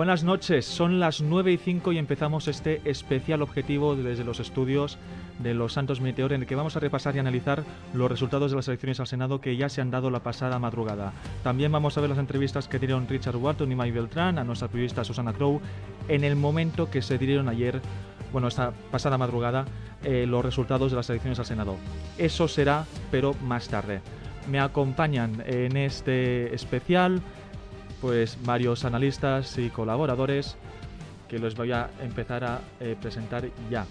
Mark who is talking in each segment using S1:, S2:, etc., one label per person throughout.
S1: Buenas noches, son las 9 y 5 y empezamos este especial objetivo desde los estudios de los Santos Meteor en el que vamos a repasar y analizar los resultados de las elecciones al Senado que ya se han dado la pasada madrugada. También vamos a ver las entrevistas que dieron Richard Wharton y Mike Beltrán a nuestra periodista Susana Crow en el momento que se dieron ayer, bueno, esta pasada madrugada, eh, los resultados de las elecciones al Senado. Eso será, pero más tarde. Me acompañan en este especial pues varios analistas y colaboradores que los voy a empezar a eh, presentar ya.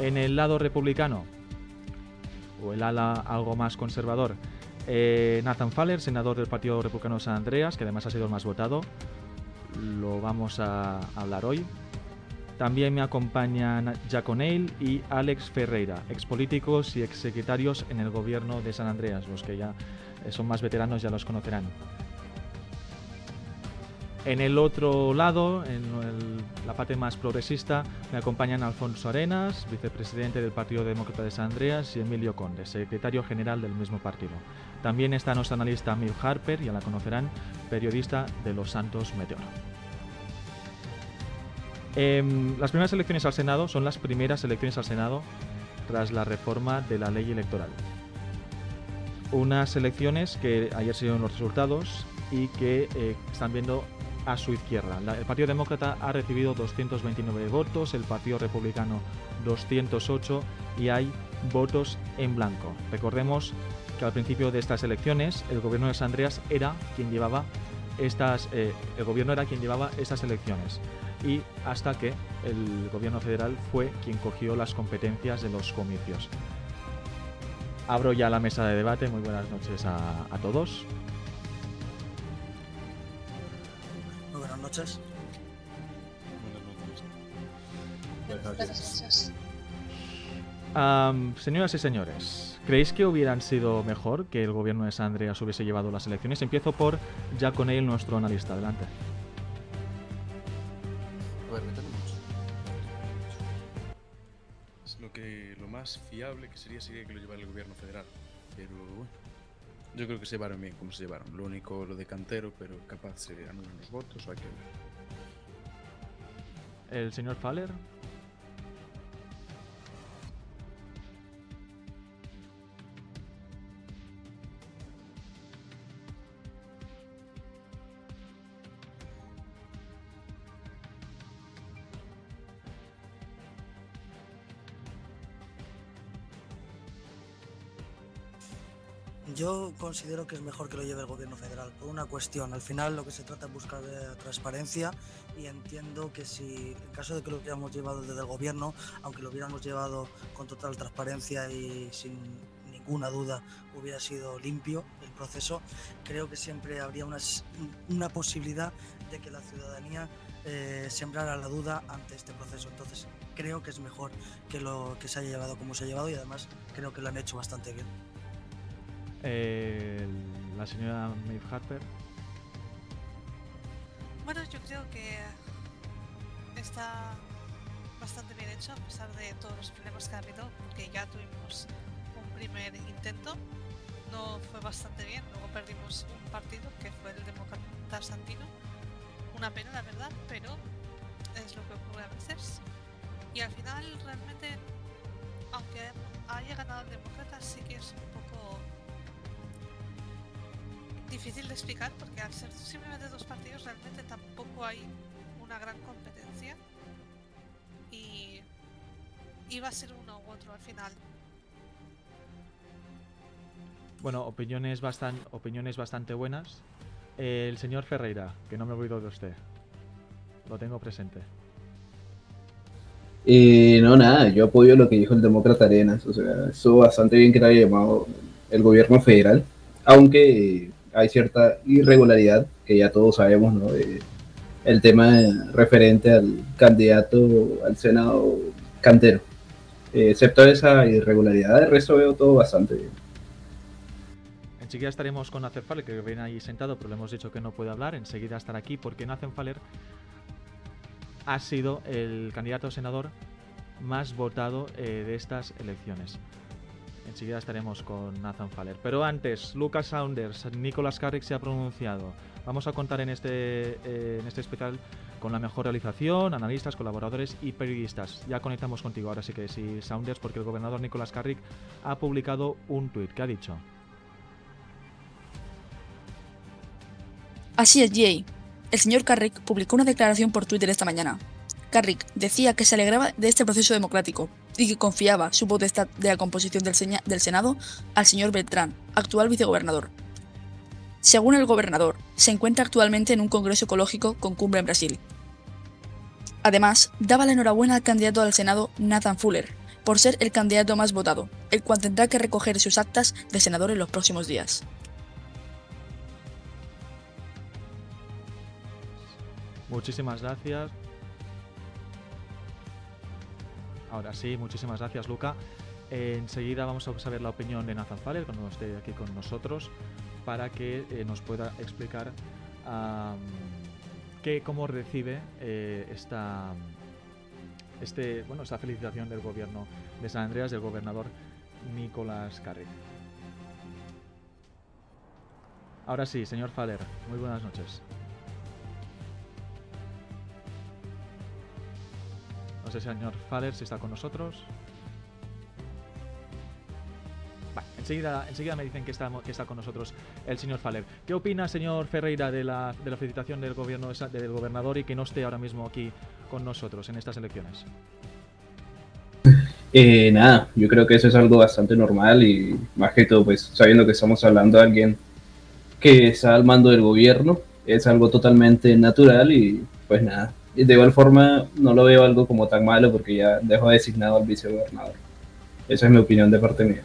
S1: En el lado republicano, o el ala algo más conservador, eh, Nathan Faller, senador del Partido Republicano San Andreas, que además ha sido el más votado. Lo vamos a hablar hoy. También me acompañan Jack O'Neill y Alex Ferreira, expolíticos y exsecretarios en el gobierno de San Andreas. Los que ya eh, son más veteranos ya los conocerán. En el otro lado, en la parte más progresista, me acompañan Alfonso Arenas, vicepresidente del Partido Demócrata de San Andreas, y Emilio Conde, secretario general del mismo partido. También está nuestro analista Mil Harper, ya la conocerán, periodista de Los Santos Meteor. Em, las primeras elecciones al Senado son las primeras elecciones al Senado tras la reforma de la ley electoral. Unas elecciones que ayer se dieron los resultados y que eh, están viendo a su izquierda. el Partido Demócrata ha recibido 229 votos, el Partido Republicano 208 y hay votos en blanco. Recordemos que al principio de estas elecciones el gobierno de San Andreas era quien llevaba estas, eh, el gobierno era quien llevaba estas elecciones y hasta que el gobierno federal fue quien cogió las competencias de los comicios. Abro ya la mesa de debate. Muy buenas noches a todos.
S2: Noches.
S1: señoras y señores, ¿creéis que hubieran sido mejor que el gobierno de San Andreas hubiese llevado las elecciones? Empiezo por Jack O'Neill, nuestro analista. Adelante.
S3: A ver, Es lo, que, lo más fiable que sería sería que lo llevara el gobierno federal. Pero bueno, yo creo que se llevaron bien como se llevaron. Lo único, lo de cantero, pero capaz se anulan los votos o hay que
S1: ver. ¿El señor Faller?
S2: Yo considero que es mejor que lo lleve el gobierno federal por una cuestión. Al final lo que se trata es buscar transparencia y entiendo que si en caso de que lo hubiéramos llevado desde el gobierno, aunque lo hubiéramos llevado con total transparencia y sin ninguna duda hubiera sido limpio el proceso, creo que siempre habría una, una posibilidad de que la ciudadanía eh, sembrara la duda ante este proceso. Entonces creo que es mejor que lo que se haya llevado como se ha llevado y además creo que lo han hecho bastante bien
S1: la señora Maeve Harper.
S4: Bueno, yo creo que está bastante bien hecho a pesar de todos los problemas que ha habido, porque ya tuvimos un primer intento, no fue bastante bien, luego perdimos un partido que fue el Demócrata Santino, una pena la verdad, pero es lo que ocurre a veces. Y al final realmente, aunque haya ganado el Demócrata, sí que es un difícil de explicar porque al ser simplemente dos partidos realmente tampoco hay una gran competencia y iba a ser uno u otro al final.
S1: Bueno, opiniones, bastante opiniones bastante buenas. el señor Ferreira, que no me olvido de usted. Lo tengo presente.
S5: Y no, nada, yo apoyo lo que dijo el demócrata Arenas. O sea, estuvo bastante bien que lo haya llamado el gobierno federal. Aunque hay cierta irregularidad que ya todos sabemos, ¿no? el tema referente al candidato al Senado cantero. Eh, excepto esa irregularidad, el resto veo todo bastante bien.
S1: Enseguida estaremos con Nathan Faller, que viene ahí sentado, pero le hemos dicho que no puede hablar. Enseguida estará aquí porque Nathan Faller ha sido el candidato a senador más votado eh, de estas elecciones. Enseguida estaremos con Nathan Faller. Pero antes, Lucas Saunders, Nicolas Carrick se ha pronunciado. Vamos a contar en este, eh, en este especial con la mejor realización, analistas, colaboradores y periodistas. Ya conectamos contigo ahora sí que sí, Saunders, porque el gobernador Nicolas Carrick ha publicado un tuit. ¿Qué ha dicho?
S6: Así es, Jay. El señor Carrick publicó una declaración por Twitter esta mañana. Carrick decía que se alegraba de este proceso democrático y que confiaba su potestad de la composición del, del Senado al señor Beltrán, actual vicegobernador. Según el gobernador, se encuentra actualmente en un congreso ecológico con cumbre en Brasil. Además, daba la enhorabuena al candidato al Senado Nathan Fuller por ser el candidato más votado, el cual tendrá que recoger sus actas de senador en los próximos días.
S1: Muchísimas gracias. Ahora sí, muchísimas gracias, Luca. enseguida vamos a saber la opinión de Nathan Faller, cuando esté aquí con nosotros, para que eh, nos pueda explicar cómo recibe eh, esta, este, bueno, esta felicitación del gobierno de San Andreas, del gobernador Nicolás Carrick. Ahora sí, señor Faller, muy buenas noches. No sé, señor Faller, si está con nosotros. enseguida, enseguida me dicen que está, que está con nosotros el señor Faller. ¿Qué opina, señor Ferreira, de la, de la felicitación del, gobierno, del gobernador y que no esté ahora mismo aquí con nosotros en estas elecciones?
S5: Eh, nada, yo creo que eso es algo bastante normal y más que todo, pues sabiendo que estamos hablando de alguien que está al mando del gobierno, es algo totalmente natural y pues nada, de igual forma no lo veo algo como tan malo porque ya dejó designado al vicegobernador. Esa es mi opinión de parte mía.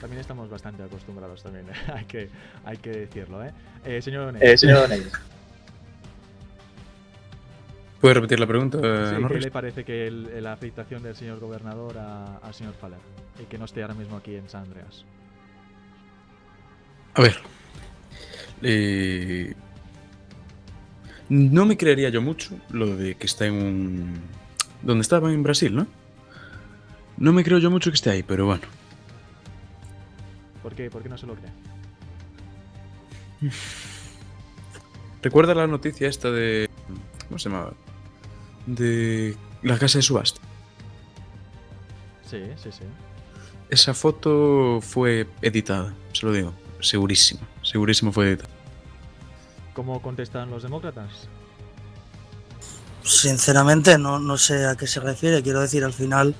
S1: También estamos bastante acostumbrados también, hay, que, hay que decirlo. ¿eh? eh señor
S5: eh, señor
S3: ¿Puede repetir la pregunta?
S1: ¿Qué le parece que la afectación del señor gobernador al señor Faller y que no esté ahora mismo aquí en San Andreas?
S3: A ver, eh, no me creería yo mucho lo de que está en un... donde estaba en Brasil, ¿no? No me creo yo mucho que esté ahí, pero bueno.
S1: ¿Por qué? ¿Por qué no se lo cree?
S3: ¿Recuerda la noticia esta de... ¿Cómo se llamaba? De la casa de subasta.
S1: Sí, sí, sí.
S3: Esa foto fue editada, se lo digo. Segurísimo, segurísimo fue editada.
S1: ¿Cómo contestan los demócratas?
S2: Sinceramente, no, no sé a qué se refiere. Quiero decir, al final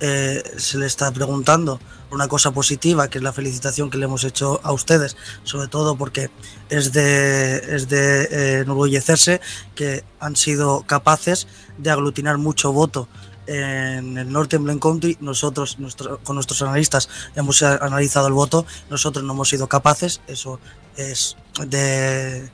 S2: eh, se le está preguntando una cosa positiva, que es la felicitación que le hemos hecho a ustedes, sobre todo porque es de, es de eh, enorgullecerse que han sido capaces de aglutinar mucho voto en el Norte Blend Country, nosotros con nuestros analistas hemos analizado el voto, nosotros no hemos sido capaces, eso es de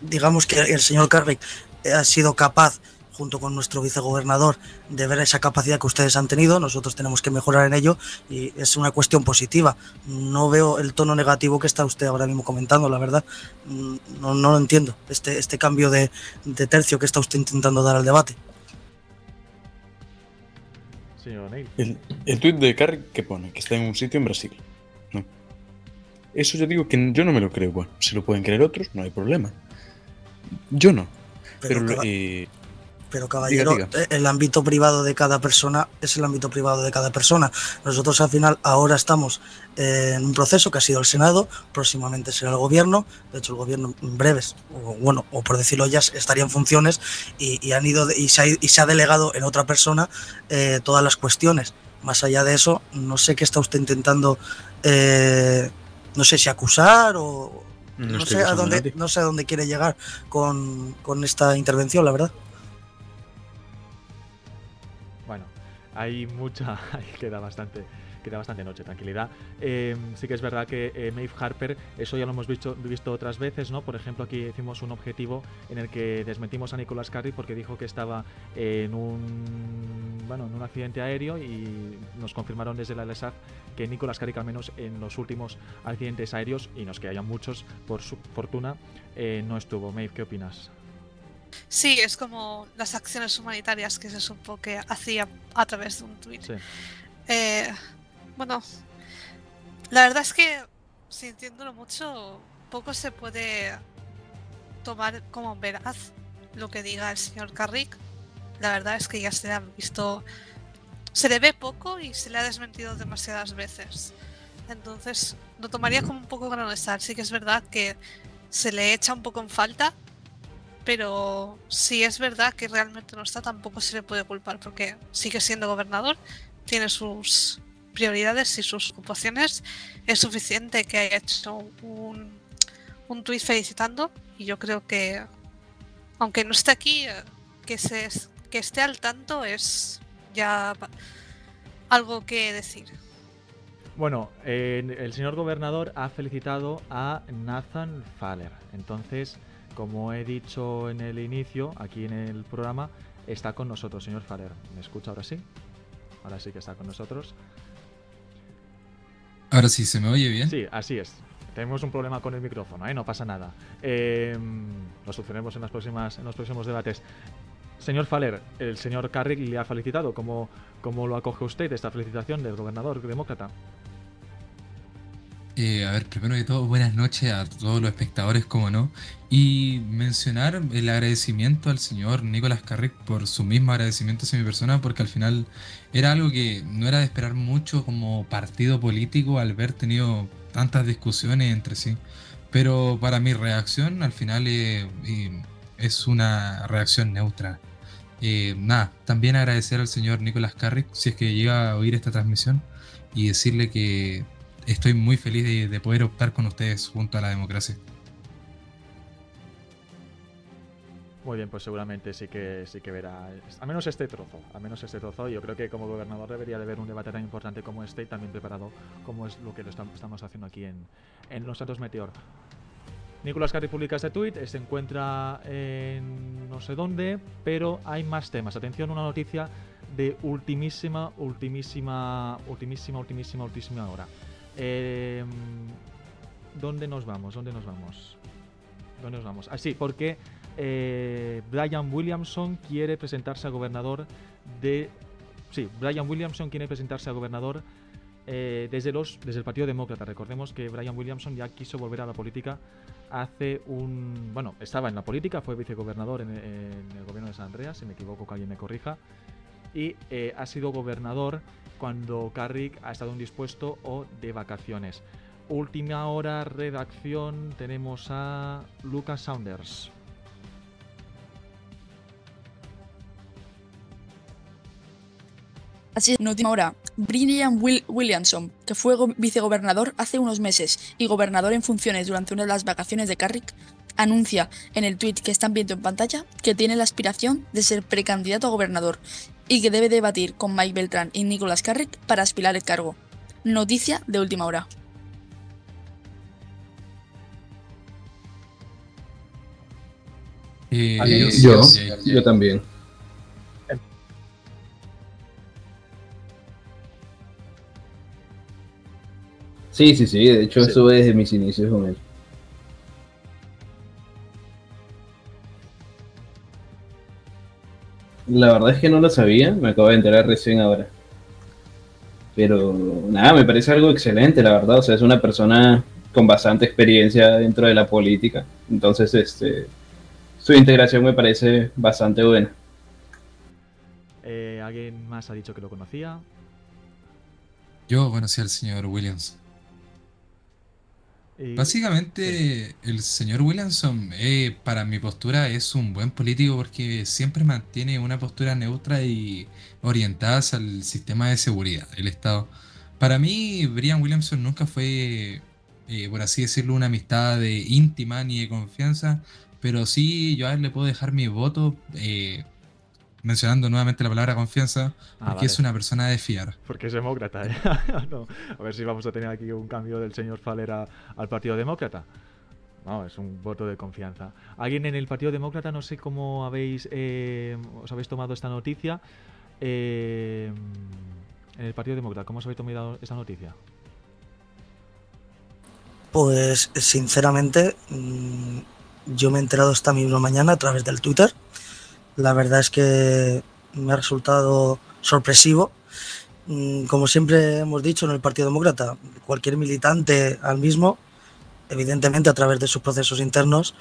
S2: digamos que el señor Carrick ha sido capaz junto con nuestro vicegobernador, de ver esa capacidad que ustedes han tenido. Nosotros tenemos que mejorar en ello y es una cuestión positiva. No veo el tono negativo que está usted ahora mismo comentando, la verdad. No, no lo entiendo, este, este cambio de, tercio que está usted intentando dar al debate.
S3: Señor el, el tuit de Carrick que pone que está en un sitio en Brasil. Eso yo digo que yo no me lo creo. Bueno, si lo pueden creer otros, no hay problema. Yo no. Pero,
S2: eh, pero, caballero, eh, el ámbito privado de cada persona es el ámbito privado de cada persona. Nosotros al final ahora estamos eh, en un proceso que ha sido el Senado, próximamente será el gobierno. De hecho, el gobierno en breves, o bueno, o por decirlo ya, estaría en funciones y, han ido y se, ha, y se, ha, delegado en otra persona todas las cuestiones. Más allá de eso, no sé qué está usted intentando no sé si acusar o no, sé a dónde no sé a dónde quiere llegar con, con esta intervención, la verdad.
S1: Bueno, hay mucha, queda bastante queda bastante noche, tranquilidad. Em, sí que es verdad que eh, Maeve Harper, eso ya lo hemos visto, visto otras veces, ¿no? Por ejemplo, aquí hicimos un objetivo en el que desmentimos a Nicolas Carey porque dijo que estaba en un bueno, en un accidente aéreo y nos confirmaron desde la LSAF que Nicolas Carey, al menos en los últimos accidentes aéreos, y nos que hayan muchos, por su fortuna, eh, no estuvo. Maeve, ¿qué opinas?
S4: Sí, es como las acciones humanitarias que se supo que hacía a través de un tweet. Eh, bueno, la verdad es que sintiéndolo mucho, poco se puede tomar como veraz lo que diga el señor Carrick. La verdad es que ya se le ha visto, se le ve poco y se le ha desmentido demasiadas veces. Entonces, lo tomaría como un poco grano de sal. Sí que es verdad que se le echa un poco en falta, pero si es verdad que realmente no está, tampoco se le puede culpar porque sigue siendo gobernador, tiene sus prioridades y sus ocupaciones. Es suficiente que haya hecho un, un tuit felicitando y yo creo que, aunque no esté aquí, que, se, que esté al tanto es ya algo que decir.
S1: Bueno, eh, el señor gobernador ha felicitado a Nathan Faller. Entonces, como he dicho en el inicio, aquí en el programa, está con nosotros, señor Faller. ¿Me escucha ahora sí? Ahora sí que está con nosotros.
S7: Ahora sí, ¿se me oye bien?
S1: Sí, así es. Tenemos un problema con el micrófono, ¿eh? no pasa nada. Eh, lo solucionemos en, en los próximos debates. Señor Faller, el señor Carrick le ha felicitado. ¿Cómo, ¿Cómo lo acoge usted esta felicitación del gobernador demócrata?
S7: Eh, a ver, primero de todo, buenas noches a todos los espectadores, como no, y mencionar el agradecimiento al señor Nicolás Carrick por su mismo agradecimiento hacia mi persona, porque al final era algo que no era de esperar mucho como partido político al haber tenido tantas discusiones entre sí, pero para mi reacción al final eh, es una reacción neutra. Eh, nada, también agradecer al señor Nicolás Carrick si es que llega a oír esta transmisión y decirle que estoy muy feliz de, poder optar con ustedes junto a la democracia.
S1: Muy bien, pues seguramente sí que sí que verá, al menos este trozo, al menos este trozo. Yo creo que como gobernador debería de haber un debate tan importante como este y también preparado como es lo que lo estamos haciendo aquí en, en Los Santos Meteor. Nicolás Carri publica este tweet, se encuentra en no sé dónde, pero hay más temas. Atención, una noticia de ultimísima, ultimísima, ultimísima, ultimísima, ultimísima hora. Eh, ¿Dónde nos vamos? ¿Dónde nos vamos? ¿Dónde nos vamos? Ah, sí, porque eh, Brian Williamson quiere presentarse a gobernador de... Sí, Brian Williamson quiere presentarse a gobernador eh, desde, los, desde el Partido Demócrata. Recordemos que Brian Williamson ya quiso volver a la política hace un... Bueno, estaba en la política, fue vicegobernador en, en el gobierno de San Andreas, si me equivoco que alguien me corrija, y eh, ha sido gobernador cuando Carrick ha estado indispuesto o de vacaciones. Última hora, redacción, tenemos a Lucas Saunders.
S6: Así es, última hora, Brian Williamson, que fue vicegobernador hace unos meses y gobernador en funciones durante una de las vacaciones de Carrick, anuncia en el tweet que están viendo en pantalla que tiene la aspiración de ser precandidato a gobernador y que debe debatir con Mike Beltrán y Nicolas Carrick para aspirar el cargo. Noticia de última hora.
S5: Eh, yo, yo, también. Sí, sí, sí, de hecho eso es desde mis inicios con él. La verdad es que no lo sabía, me acabo de enterar recién ahora. Pero nada, me parece algo excelente, la verdad. O sea, es una persona con bastante experiencia dentro de la política. Entonces, este, su integración me parece bastante buena.
S1: Eh, ¿Alguien más ha dicho que lo conocía?
S7: Yo conocí al señor Williams. Básicamente, el señor Williamson, eh, para mi postura, es un buen político porque siempre mantiene una postura neutra y orientada al sistema de seguridad del Estado. Para mí, Brian Williamson nunca fue, eh, por así decirlo, una amistad de íntima ni de confianza, pero sí yo a él le puedo dejar mi voto eh, mencionando nuevamente la palabra confianza, ah, porque es una persona de fiar.
S1: Porque es demócrata, ¿eh? A ver si vamos a tener aquí un cambio del señor Falera al Partido Demócrata. No, es un voto de confianza. Alguien en el Partido Demócrata, no sé cómo habéis, eh, os habéis tomado esta noticia. Eh, en el Partido Demócrata, ¿cómo os habéis tomado esta noticia?
S2: Pues sinceramente, mm, yo me he enterado esta misma mañana a través del Twitter la verdad es que me ha resultado sorpresivo mm, como siempre hemos dicho en el Partido Demócrata, cualquier militante al mismo, evidentemente a través de sus procesos internos,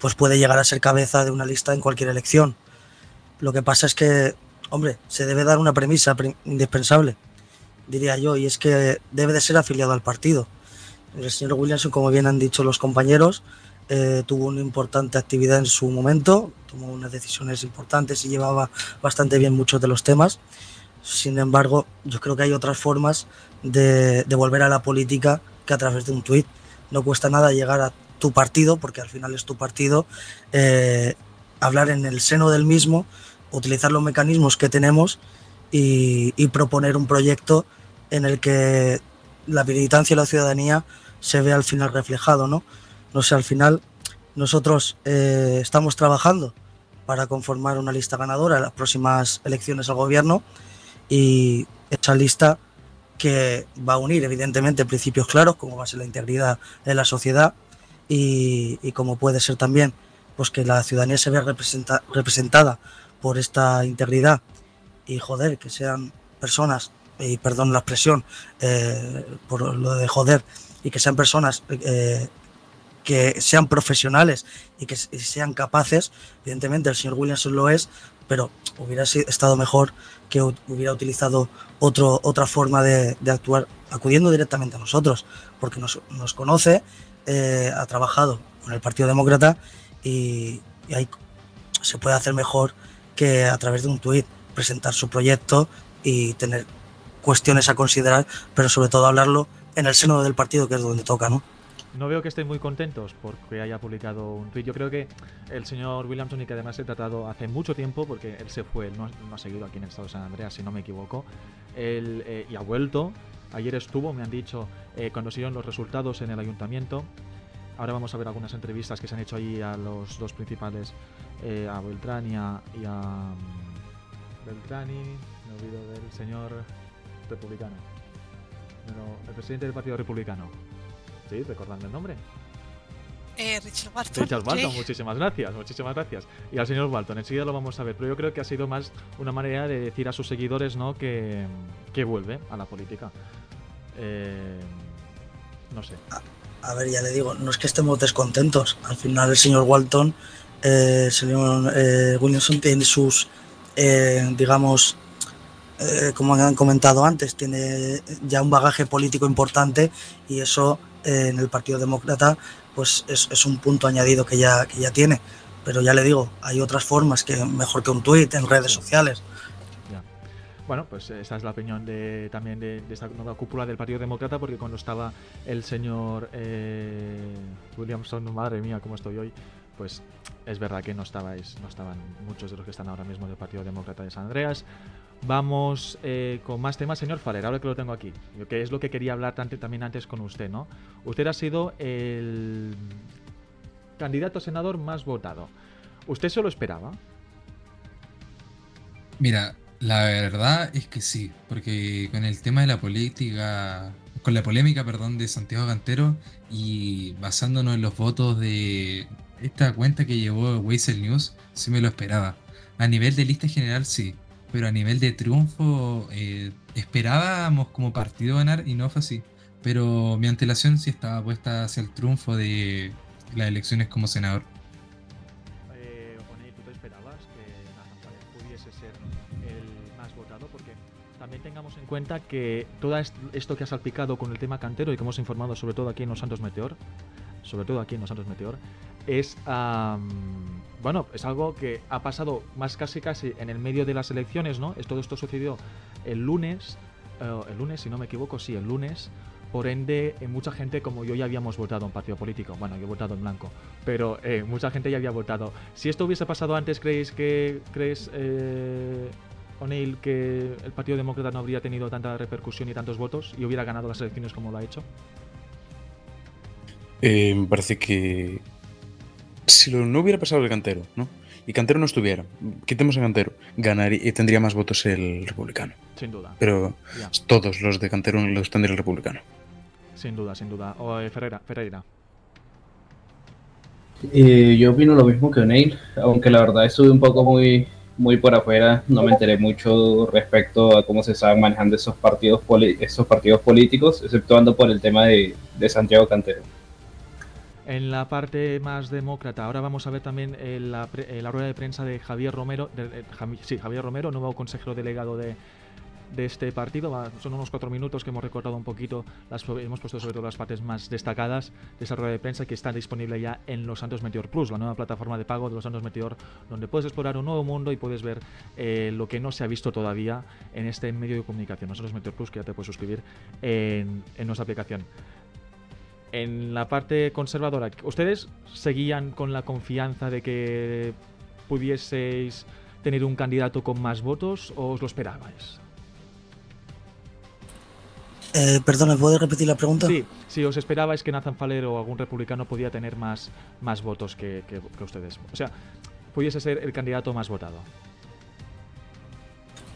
S2: pues puede llegar a ser cabeza de una lista en cualquier elección. Lo que pasa es que, hombre, se debe dar una premisa indispensable, diría yo, y es que debe de ser afiliado al partido. El señor Williamson, como bien han dicho los compañeros, eh, tuvo una importante actividad en su momento, tomó unas decisiones importantes y llevaba bastante bien muchos de los temas. Sin embargo, yo creo que hay otras formas de, volver a la política que a través de un tuit. No cuesta nada llegar a tu partido, porque al final es tu partido, eh, hablar en el seno del mismo, utilizar los mecanismos que tenemos y, y proponer un proyecto en el que la militancia y la ciudadanía se vea al final reflejado, ¿no? No sé, al final nosotros eh, estamos trabajando para conformar una lista ganadora en las próximas elecciones al gobierno y esa lista que va a unir evidentemente principios claros como va a ser la integridad de la sociedad y, como puede ser también pues que la ciudadanía se vea representada por esta integridad y joder que sean personas y perdón la expresión eh, por lo de joder y que sean personas eh, que sean profesionales y que sean capaces. Evidentemente, el señor Williamson lo es, pero hubiera estado mejor que hubiera utilizado otro, otra forma de, actuar acudiendo directamente a nosotros, porque nos, conoce, eh, ha trabajado con el Partido Demócrata y, ahí se puede hacer mejor que a través de un tuit presentar su proyecto y tener cuestiones a considerar, pero sobre todo hablarlo en el seno del partido, que es donde toca, ¿no?
S1: No veo que estén muy contentos porque haya publicado un tweet. Yo creo que el señor Williamson, y que además he tratado hace mucho tiempo, porque él se fue, no, ha seguido aquí en el estado de San Andreas, si no me equivoco, él, eh, y ha vuelto. Ayer estuvo, me han dicho, eh, cuando se los resultados en el ayuntamiento. Ahora vamos a ver algunas entrevistas que se han hecho ahí a los dos principales, eh, a Beltrán y a, mm, Beltrani, me olvido del señor republicano. el presidente del Partido Republicano. Recordando el nombre.
S4: Eh, Richard Walton.
S1: Richard Walton, muchísimas gracias, muchísimas gracias. Y al señor Walton, enseguida lo vamos a ver, pero yo creo que ha sido más una manera de decir a sus seguidores ¿no? que, que vuelve a la política. Eh, no sé.
S2: A, ver, ya le digo, no es que estemos descontentos. Al final el señor Walton, eh, el señor eh, Williamson tiene sus, digamos, como han comentado antes, tiene ya un bagaje político importante y eso en el Partido Demócrata, pues es, un punto añadido que ya, que ya tiene. Pero ya le digo, hay otras formas que mejor que un tuit en redes sociales.
S1: Bueno, pues esa es la opinión de, también de, esta nueva cúpula del Partido Demócrata, porque cuando estaba el señor eh, Williamson, madre mía, cómo estoy hoy, pues es verdad que no estabais, no estaban muchos de los que están ahora mismo del Partido Demócrata de San Andreas. Vamos eh, con más temas, señor Farer, ahora que lo tengo aquí, que es lo que quería hablar también antes con usted, ¿no? Usted ha sido el candidato a senador más votado. ¿Usted se lo esperaba?
S7: Mira, la verdad es que sí, porque con el tema de la política, con la polémica, perdón, de Santiago Cantero y basándonos en los votos de esta cuenta que llevó Weisel News, sí me lo esperaba. A nivel de lista general, sí pero a nivel de triunfo eh, esperábamos como partido ganar y no fue así. Pero mi antelación sí estaba puesta hacia el triunfo de las elecciones como senador.
S1: Eh, ¿tú esperabas que pudiese ser el más votado? Porque también tengamos en cuenta que todo esto que ha salpicado con el tema cantero y que hemos informado sobre todo aquí en Los Santos Meteor, sobre todo aquí en Los Santos Meteor, es bueno, es algo que ha pasado más casi casi en el medio de las elecciones, ¿no? Todo esto sucedió el lunes, eh, el lunes, si no me equivoco, sí, el lunes. Por ende, eh, mucha gente como yo ya habíamos votado un partido político. Bueno, yo he votado en blanco, pero eh, mucha gente ya había votado. Si esto hubiese pasado antes, ¿creéis que crees O'Neill que el Partido Demócrata no habría tenido tanta repercusión y tantos votos y hubiera ganado las elecciones como lo ha hecho?
S3: me parece que, si lo, no hubiera pasado el cantero, ¿no? Y Cantero no estuviera, quitemos a Cantero, ganaría y tendría más votos el republicano.
S1: Sin duda.
S3: Pero todos los de Cantero los tendría el republicano.
S1: Sin duda, sin duda. O eh, Ferreira. Ferreira.
S5: Eh, yo opino lo mismo que O'Neill, aunque la verdad estuve un poco muy muy por afuera, no me enteré mucho respecto a cómo se estaban manejando esos partidos, esos partidos políticos, exceptuando por el tema de, de Santiago Cantero.
S1: En la parte más demócrata, ahora vamos a ver también eh, la, eh, la, rueda de prensa de Javier Romero, sí, Javier Romero, nuevo consejero delegado de, este partido. son unos cuatro minutos que hemos recordado un poquito, las, hemos puesto sobre todo las partes más destacadas de esa rueda de prensa que está disponible ya en Los Santos Meteor Plus, la nueva plataforma de pago de Los Santos Meteor, donde puedes explorar un nuevo mundo y puedes ver eh, lo que no se ha visto todavía en este medio de comunicación. Los Santos Meteor Plus, que ya te puedes suscribir en nuestra aplicación. En la parte conservadora, ¿ustedes seguían con la confianza de que pudieseis tener un candidato con más votos o os lo esperabais?
S2: Eh, perdona, ¿puedes repetir la pregunta?
S1: Sí, si os esperabais que Nathan Faller o algún republicano podía tener más, más votos que, que, ustedes. O sea, pudiese ser el candidato más votado.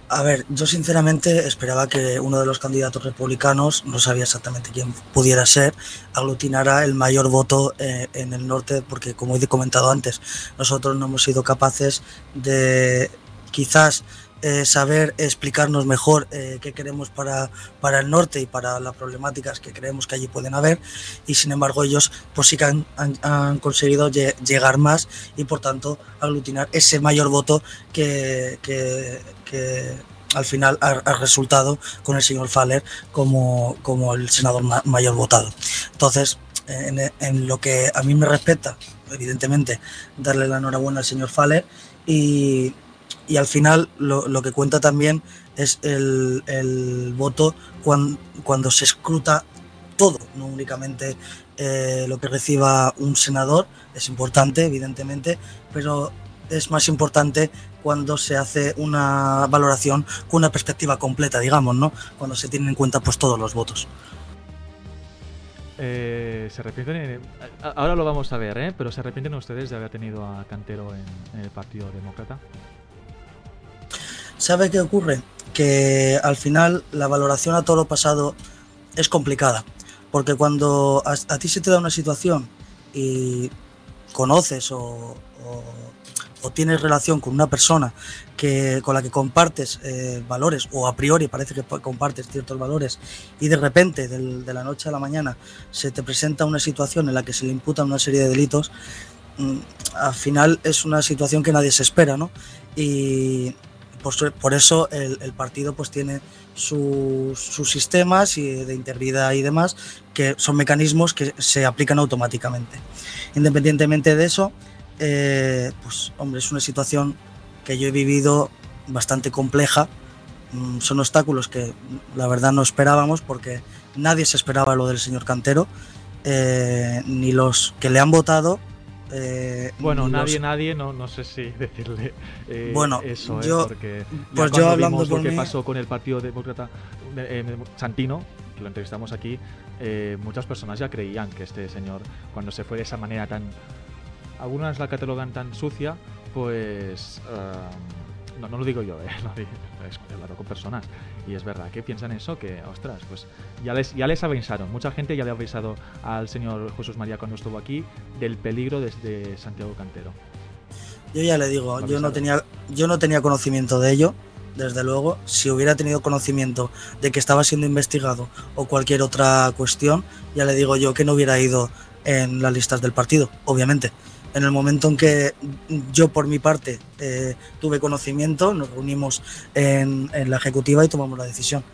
S2: A ver, yo sinceramente esperaba que uno de los candidatos republicanos, no sabía exactamente quién pudiera ser, aglutinara el mayor voto eh, en el norte, porque como he comentado antes, nosotros no hemos sido capaces de quizás eh, saber explicarnos mejor eh, qué queremos para, para el norte y para las problemáticas que creemos que allí pueden haber. Y sin embargo ellos pues sí que han, han, conseguido llegar más y por tanto aglutinar ese mayor voto que, que, que al final ha, resultado con el señor Faller como, como el senador ma mayor votado. Entonces, en, en, lo que a mí me respecta, evidentemente, darle la enhorabuena al señor Faller y, y al final lo, lo, que cuenta también es el, el voto cuando, cuando, se escruta todo, no únicamente eh, lo que reciba un senador, es importante, evidentemente, pero es más importante cuando se hace una valoración con una perspectiva completa, digamos, ¿no? Cuando se tienen en cuenta pues todos los votos.
S1: Eh, se arrepienten, ahora lo vamos a ver, ¿eh? pero se arrepienten ustedes de haber tenido a Cantero en, en el Partido Demócrata.
S2: ¿Sabe qué ocurre? Que al final la valoración a todo lo pasado es complicada, porque cuando a, a ti se te da una situación y conoces o, o, o, tienes relación con una persona que, con la que compartes eh, valores, o a priori parece que compartes ciertos valores, y de repente, de la noche a la mañana, se te presenta una situación en la que se le imputan una serie de delitos, mmm, al final es una situación que nadie se espera, ¿no? Y, por, eso el, partido pues tiene sus, sus sistemas y de integridad y demás, que son mecanismos que se aplican automáticamente. Independientemente de eso, eh, pues hombre, es una situación que yo he vivido bastante compleja. Mm, son obstáculos que la verdad no esperábamos porque nadie se esperaba lo del señor Cantero, eh, ni los que le han votado,
S1: eh, bueno, nadie, los... nadie, no, no sé si decirle
S2: bueno,
S1: eso,
S2: yo,
S1: porque
S2: pues yo hablando
S1: lo que pasó con el Partido Demócrata Santino, que lo entrevistamos aquí, muchas personas ya creían que este señor, cuando se fue de esa manera tan, algunas la catalogan tan sucia, pues uh, no, no, lo digo yo, eh, lo digo, he hablado con personas y es verdad que piensan eso, que ostras, pues ya les, ya les avisaron, mucha gente ya le ha avisado al señor Jesús María cuando estuvo aquí del peligro desde Santiago Cantero.
S2: Yo ya le digo, yo no, tenía, yo no tenía conocimiento de ello, desde luego. Si hubiera tenido conocimiento de que estaba siendo investigado o cualquier otra cuestión, ya le digo yo que no hubiera ido en las listas del partido, obviamente. En el momento en que yo, por mi parte, eh, tuve conocimiento, nos reunimos en, la ejecutiva y tomamos la decisión.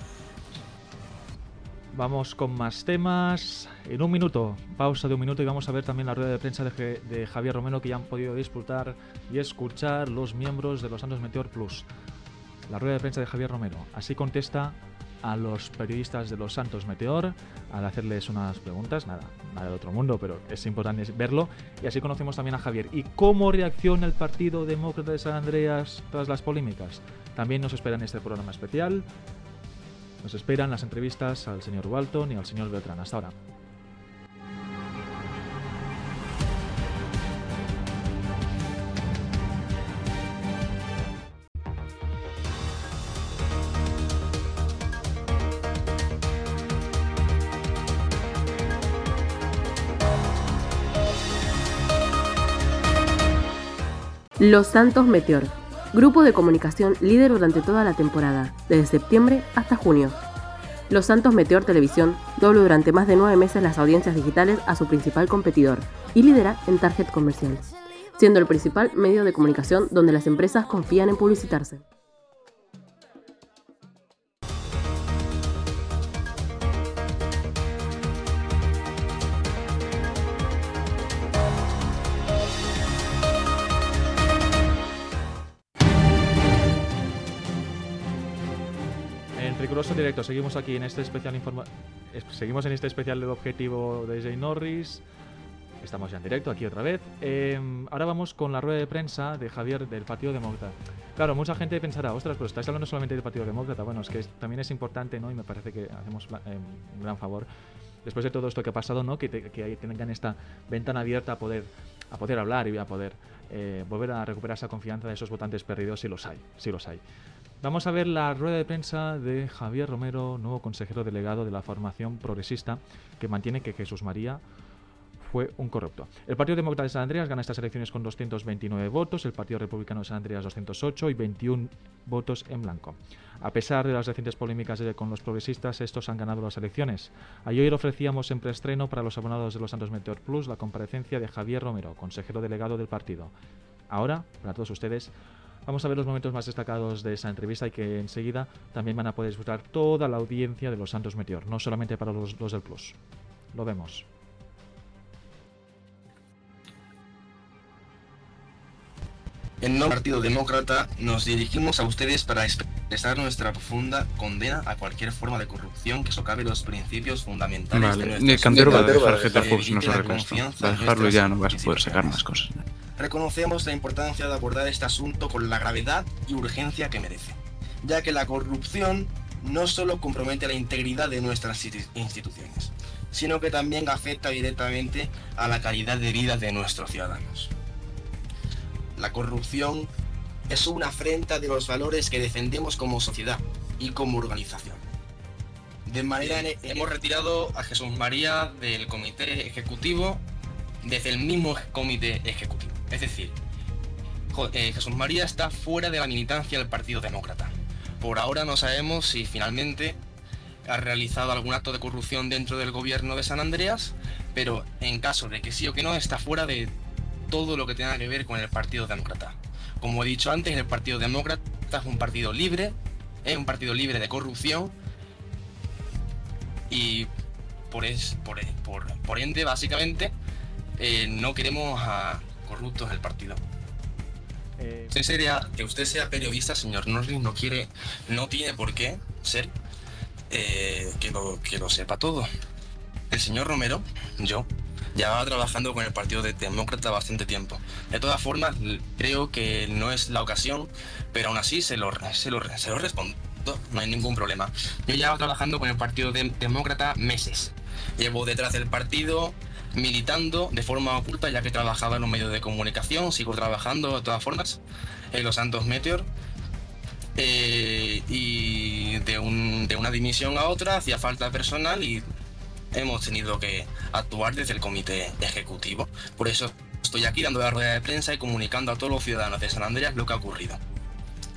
S1: Vamos con más temas. En un minuto, pausa de un minuto y vamos a ver también la rueda de prensa de, de, Javier Romero que ya han podido disfrutar y escuchar los miembros de los Santos Meteor Plus. La rueda de prensa de Javier Romero. Así contesta a los periodistas de los Santos Meteor al hacerles unas preguntas. Nada, nada de otro mundo, pero es importante verlo. Y así conocemos también a Javier. ¿Y cómo reacciona el Partido Demócrata de San Andreas tras las polémicas? También nos espera en este programa especial. Nos esperan las entrevistas al señor Walton y al señor Beltrán. Hasta ahora.
S8: Los Santos Meteor, Grupo de comunicación líder durante toda la temporada, desde septiembre hasta junio. Los Santos Meteor Televisión doble durante más de nueve meses las audiencias digitales a su principal competidor y lidera en target comercial, siendo el principal medio de comunicación donde las empresas confían en publicitarse.
S1: Riguroso directo, seguimos aquí en este especial informa seguimos en este especial del objetivo de Jay Norris. Estamos ya en directo aquí otra vez. Eh, ahora vamos con la rueda de prensa de Javier del Partido Demócrata. Claro, mucha gente pensará, ostras, pero estáis hablando solamente del Partido Demócrata. Bueno, es que es- también es importante, ¿no? Y me parece que hacemos eh, un gran favor. Después de todo esto que ha pasado, ¿no? Que, te- que tengan esta ventana abierta a poder, a poder hablar y a poder eh, volver a recuperar esa confianza de esos votantes perdidos, si los hay, si los hay. Vamos a ver la rueda de prensa de Javier Romero, nuevo consejero delegado de la formación progresista, que mantiene que Jesús María fue un corrupto. El Partido Demócrata de San Andreas gana estas elecciones con 229 votos, el Partido Republicano de San Andreas 208 y 21 votos en blanco. A pesar de las recientes polémicas con los progresistas, estos han ganado las elecciones. Ayer ofrecíamos en preestreno para los abonados de los Santos Meteor Plus la comparecencia de Javier Romero, consejero delegado del partido. Ahora, para todos ustedes, Vamos a ver los momentos más destacados de esa entrevista y que enseguida también van a poder disfrutar toda la audiencia de los Santos Meteor, no solamente para los, los del Plus. Lo vemos.
S9: En nombre del Partido Demócrata nos dirigimos a ustedes para expresar nuestra profunda condena a cualquier forma de corrupción que socave los principios fundamentales de
S3: Vale,
S9: nuestra
S3: el cantero va a dejar GTA Fox,
S9: Evite
S3: no se Va a dejarlo ya no vas a poder sacar más cosas.
S9: Reconocemos la importancia de abordar este asunto con la gravedad y urgencia que merece, ya que la corrupción no solo compromete la integridad de nuestras insti- instituciones, sino que también afecta directamente a la calidad de vida de nuestros ciudadanos. La corrupción es una afrenta de los valores que defendemos como sociedad y como organización. De manera ne- hemos retirado a Jesús María del comité ejecutivo desde el mismo comité ejecutivo. Es decir, eh, Jesús María está fuera de la militancia del Partido Demócrata. Por ahora no sabemos si finalmente ha realizado algún acto de corrupción dentro del gobierno de San Andreas, pero en caso de que sí o que no, está fuera de todo lo que tenga que ver con el Partido Demócrata. Como he dicho antes, el Partido Demócrata es un partido libre, es un partido libre de corrupción y por ende, básicamente, eh, no queremos a corruptos en el partido.
S1: Eh,
S9: Usted sería, que usted sea periodista, señor Norris, no quiere, no tiene por qué ser eh, que, lo, que lo sepa todo. El señor Romero, yo, llevaba trabajando con el Partido de Demócrata bastante tiempo. De todas formas, creo que no es la ocasión, pero aún así se lo, se lo, se lo respondo. No hay ningún problema. Yo llevo trabajando con el Partido de- Demócrata meses. Llevo detrás del partido militando de forma oculta, ya que trabajaba en un medio de comunicación, sigo trabajando de todas formas en los Santos Meteor. Eh, y de, un- de una dimisión a otra hacía falta personal y hemos tenido que actuar desde el comité ejecutivo. Por eso estoy aquí dando la rueda de prensa y comunicando a todos los ciudadanos de San Andreas lo que ha ocurrido.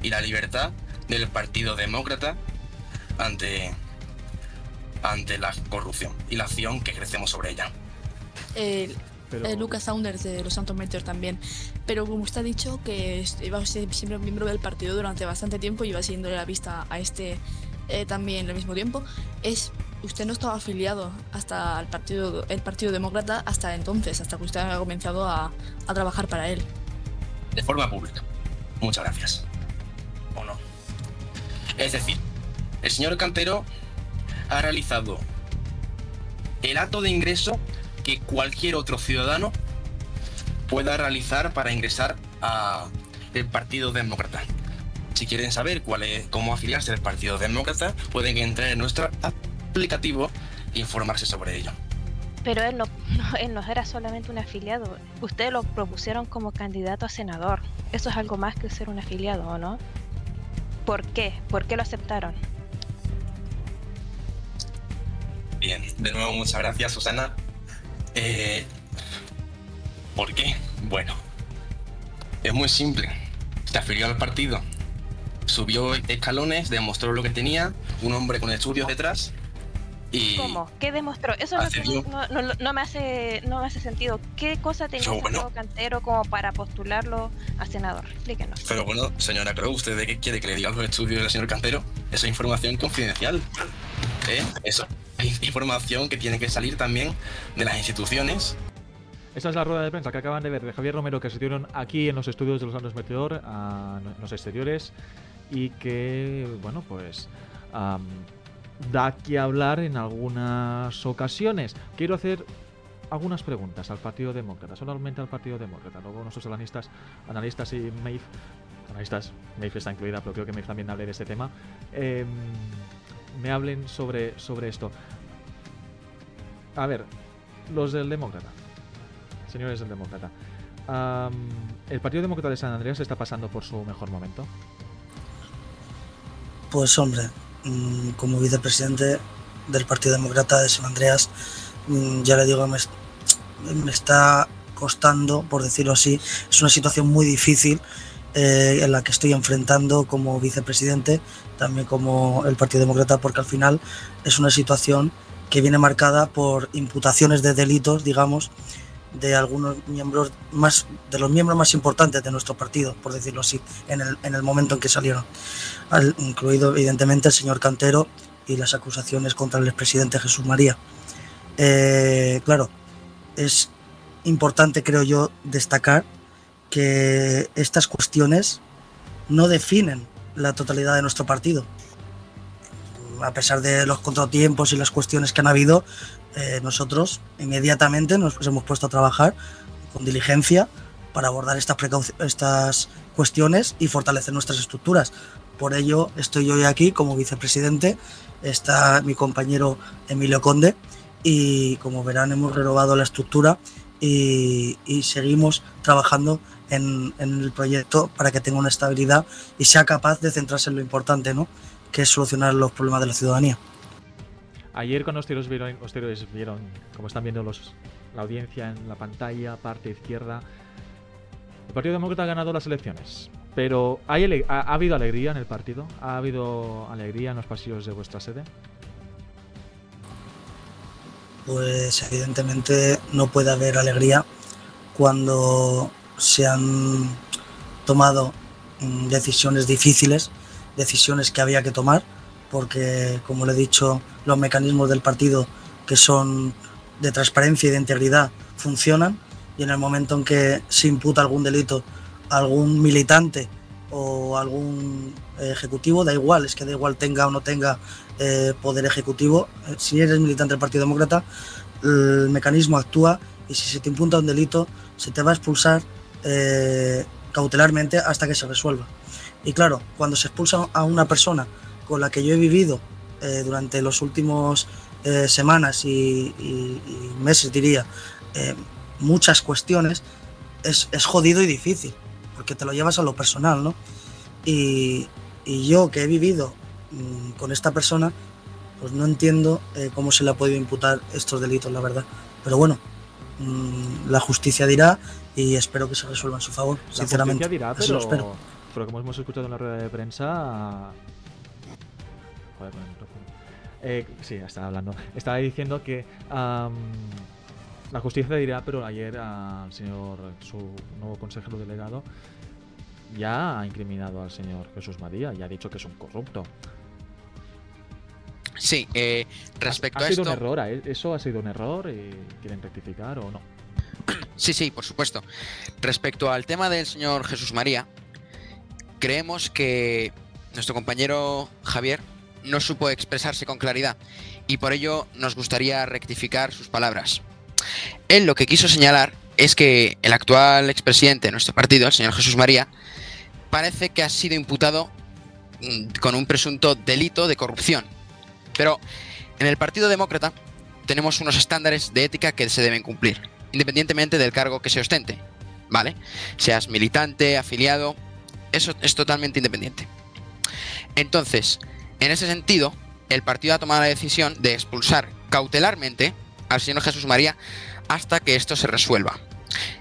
S9: Y la libertad del Partido Demócrata ante, ante la corrupción y la acción que crecemos sobre ella.
S6: El,
S1: pero-
S6: eh, Lucas Saunders de los Santos Meteor también. Pero como usted ha dicho, que iba a ser siempre miembro del partido durante bastante tiempo y iba siguiendo la vista a este eh, también al mismo tiempo, es usted no estaba afiliado hasta el partido, el partido Demócrata hasta entonces, hasta que usted ha comenzado a, a trabajar para él.
S9: de forma pública. Muchas gracias. ¿O no? Es decir, el señor Cantero ha realizado el acto de ingreso que cualquier otro ciudadano pueda realizar para ingresar a el Partido Demócrata. Si quieren saber cuál es, cómo afiliarse al Partido Demócrata, pueden entrar en nuestro aplicativo e informarse sobre ello.
S10: Pero él no, no- él no era solamente un afiliado. Ustedes lo propusieron como candidato a senador. Eso es algo más que ser un afiliado, ¿o no? ¿Por qué? ¿Por qué lo aceptaron?
S9: Bien, de nuevo muchas gracias Susana. Eh, ¿Por qué? Bueno, es muy simple. se afilió al partido, subió escalones, demostró lo que tenía, un hombre con estudios detrás. Y
S10: ¿Cómo? ¿Qué demostró? Eso
S9: Accedió.
S10: no, no- me hace, no me hace sentido. ¿Qué cosa tenía
S9: Pero bueno.
S10: Cantero como para postularlo a senador? Explíquenos.
S9: Pero bueno, señora Crow, ¿usted de qué quiere que le diga los estudios del señor Cantero? Esa es información confidencial. ¿Eh? Es información que tiene que salir también de las instituciones.
S1: Esta es la rueda de prensa que acaban de ver de Javier Romero que se dieron aquí en los estudios de los Santos Meteor, a- en los exteriores, y que, bueno, pues da que hablar en algunas ocasiones. Quiero hacer algunas preguntas al Partido Demócrata, solamente al Partido Demócrata. Luego nuestros analistas, analistas y Maeve, analistas, Maeve está incluida, pero creo que Maeve también hable de este tema, em, me hablen sobre, sobre esto. A ver, los del Demócrata señores del Demócrata. Am, ¿El Partido Demócrata de San Andreas está pasando por su mejor momento?
S2: Pues hombre, mm, como vicepresidente del Partido Demócrata de San Andreas, mm, ya le digo, me, me está costando, por decirlo así, es una situación muy difícil eh, en la que estoy enfrentando como vicepresidente, también como el Partido Demócrata, porque al final es una situación que viene marcada por imputaciones de delitos, digamos, de algunos miembros más, de los miembros más importantes de nuestro partido, por decirlo así, en el, en el momento en que salieron al- incluido evidentemente el señor Cantero y las acusaciones contra el expresidente Jesús María. Eh, claro, es importante, creo yo, destacar que estas cuestiones no definen la totalidad de nuestro partido. A pesar de los contratiempos y las cuestiones que han habido, eh, nosotros inmediatamente nos hemos puesto a trabajar con diligencia para abordar estas, estas cuestiones y fortalecer nuestras estructuras. Por ello estoy hoy aquí como vicepresidente, está mi compañero Emilio Conde y como verán hemos renovado la estructura y seguimos trabajando en, en el proyecto para que tenga una estabilidad y sea capaz de centrarse en lo importante, ¿no? que es solucionar los problemas de la ciudadanía.
S1: Ayer cuando ustedes vieron, ustedes vieron como están viendo los, la audiencia en la pantalla, parte izquierda, el Partido Demócrata ha ganado las elecciones. Pero ¿hay ha, ha habido alegría en el partido? ¿Ha habido alegría en los pasillos de vuestra sede?
S2: pues evidentemente no puede haber alegría cuando se han tomado mm, decisiones difíciles, decisiones que había que tomar, porque como le he dicho, los mecanismos del partido que son de transparencia y de integridad funcionan y en el momento en que se imputa algún delito a algún militante o algún ejecutivo, da igual, es que da igual tenga o no tenga eh, poder ejecutivo, eh, si eres militante del Partido Demócrata, el mecanismo actúa y si se te imputa un delito, se te va a expulsar eh, cautelarmente hasta que se resuelva. Y claro, cuando se expulsa a una persona con la que yo he vivido eh, durante los últimos eh, semanas y, meses, diría, muchas cuestiones, es, es jodido y difícil, porque te lo llevas a lo personal, ¿no? Y, y yo que he vivido mm, con esta persona, pues no entiendo cómo se le ha podido imputar estos delitos, la verdad. Pero bueno, mm, la justicia dirá y espero que se resuelva en su favor,
S1: La
S2: sinceramente.
S1: justicia dirá,
S2: Así lo espero.
S1: pero, pero como hemos escuchado en la rueda de prensa... Joder, con el micrófono. Eh, sí, estaba hablando. Estaba diciendo que la justicia dirá, pero ayer al señor, su nuevo consejero delegado, ya ha incriminado al señor Jesús María y ha dicho que es un corrupto.
S11: Sí, eh, respecto
S1: ¿Ha
S11: a
S1: sido
S11: esto.
S1: un error? ¿Eso ha sido un error y quieren rectificar o no?
S11: Sí, sí, por supuesto. Respecto al tema del señor Jesús María, creemos que nuestro compañero Javier no supo expresarse con claridad y por ello nos gustaría rectificar sus palabras. Él lo que quiso señalar es que el actual expresidente de nuestro partido, el señor Jesús María, parece que ha sido imputado mm, con un presunto delito de corrupción. Pero en el Partido Demócrata tenemos unos estándares de ética que se deben cumplir, independientemente del cargo que se ostente, ¿vale? Seas militante, afiliado, eso es totalmente independiente. Entonces, en ese sentido, el partido ha tomado la decisión de expulsar cautelarmente al señor Jesús María hasta que esto se resuelva.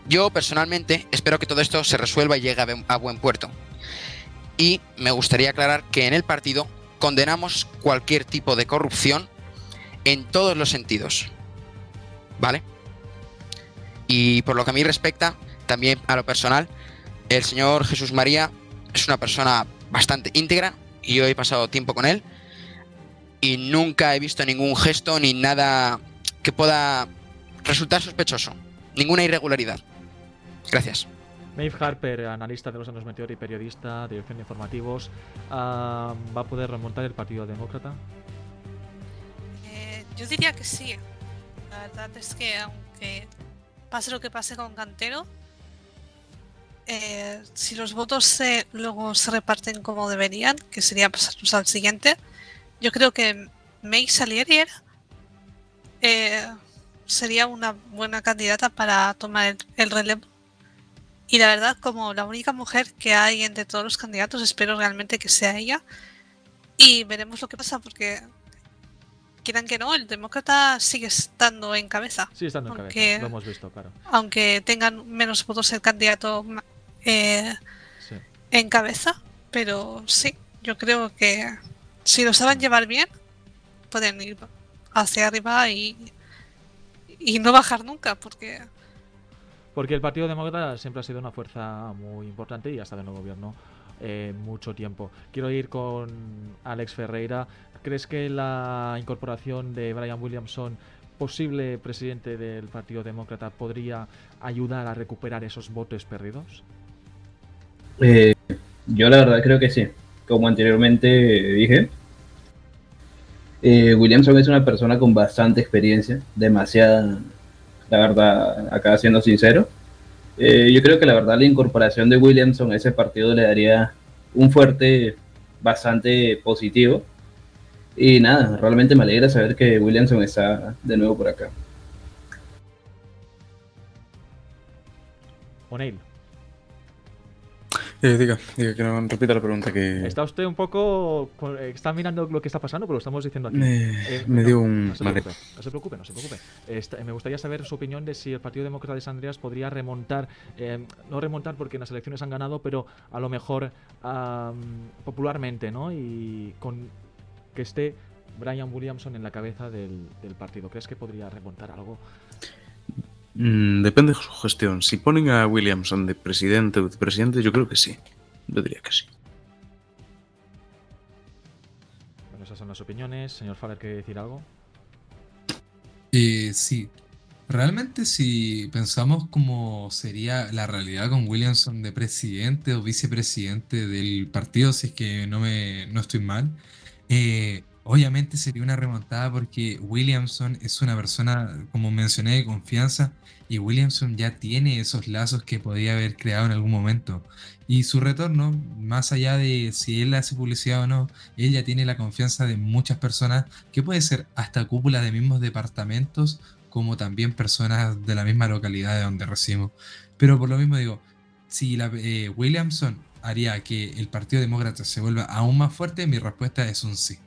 S11: Yo personalmente espero que todo esto se resuelva y llegue a bu- a buen puerto. Y me gustaría aclarar que en el partido condenamos cualquier tipo de corrupción en todos los sentidos. ¿Vale? Y por lo que a mí respecta, también a lo personal, el señor Jesús María es una persona bastante íntegra y yo he pasado tiempo con él y nunca he visto ningún gesto ni nada que pueda resultar sospechoso. Ninguna irregularidad. Gracias.
S1: Maeve Harper, analista de los Santos Meteor y periodista de dirección de informativos, ah, ¿va a poder remontar el Partido Demócrata?
S4: Eh, yo diría que sí. La verdad es que aunque pase lo que pase con Cantero, eh, si los votos luego se reparten como deberían, que sería pasarnos al siguiente, yo creo que May Salieri eh, sería una buena candidata para tomar el relevo. Y la verdad, como la única mujer que hay entre todos los candidatos, espero realmente que sea ella. Y veremos lo que pasa, porque quieran que no, el demócrata sigue estando en cabeza.
S1: Sí, estando en
S4: Aunque-
S1: cabeza, lo hemos visto, claro.
S4: Aunque tengan menos votos el candidato eh,
S1: Sí.
S4: en cabeza. Pero sí, yo creo que si lo saben llevar bien, pueden ir hacia arriba y, y no bajar nunca, porque
S1: Porque el Partido Demócrata siempre ha sido una fuerza muy importante y ha estado en el gobierno eh, mucho tiempo. Quiero ir con Alex Ferreira. ¿Crees que la incorporación de Brian Williamson, posible presidente del Partido Demócrata, podría ayudar a recuperar esos votos perdidos?
S5: Eh, yo la verdad creo que sí. Como anteriormente dije, eh, Williamson es una persona con bastante experiencia, demasiada, la verdad, acá siendo sincero. Eh, yo creo que la verdad la incorporación de Williamson a ese partido le daría un fuerte bastante positivo. Y nada, realmente me alegra saber que Williamson está de nuevo por acá.
S1: O'Neill,
S3: Eh, diga, diga, que no repita la pregunta que
S1: está usted un poco. eh, Está mirando lo que está pasando, pero lo estamos diciendo aquí.
S3: me,
S1: Eh,
S3: me
S1: no,
S3: dio un
S1: No se preocupe, no se preocupe, no se preocupe. Me gustaría saber su opinión de si el Partido Demócrata de San Andreas podría remontar, eh, no remontar porque en las elecciones han ganado, pero a lo mejor am, popularmente, ¿no? Y con que esté Brian Williamson en la cabeza del, del partido. ¿Crees que podría remontar algo?
S3: Mm, depende de su gestión. Si ponen a Williamson de presidente o vicepresidente, yo creo que sí. Yo diría que sí.
S1: Bueno, esas son las opiniones. Señor Faller, ¿quiere decir algo?
S7: Eh, sí. Realmente si pensamos cómo sería la realidad con Williamson de presidente o vicepresidente del partido, si es que no me no estoy mal, eh, obviamente sería una remontada porque Williamson es una persona, como mencioné, de confianza y Williamson ya tiene esos lazos que podía haber creado en algún momento. Y su retorno, más allá de si él hace publicidad o no, él ya tiene la confianza de muchas personas, que puede ser hasta cúpulas de mismos departamentos, como también personas de la misma localidad de donde recibimos. Pero por lo mismo digo, si la, eh, Williamson haría que el Partido Demócrata se vuelva aún más fuerte, mi respuesta es un sí.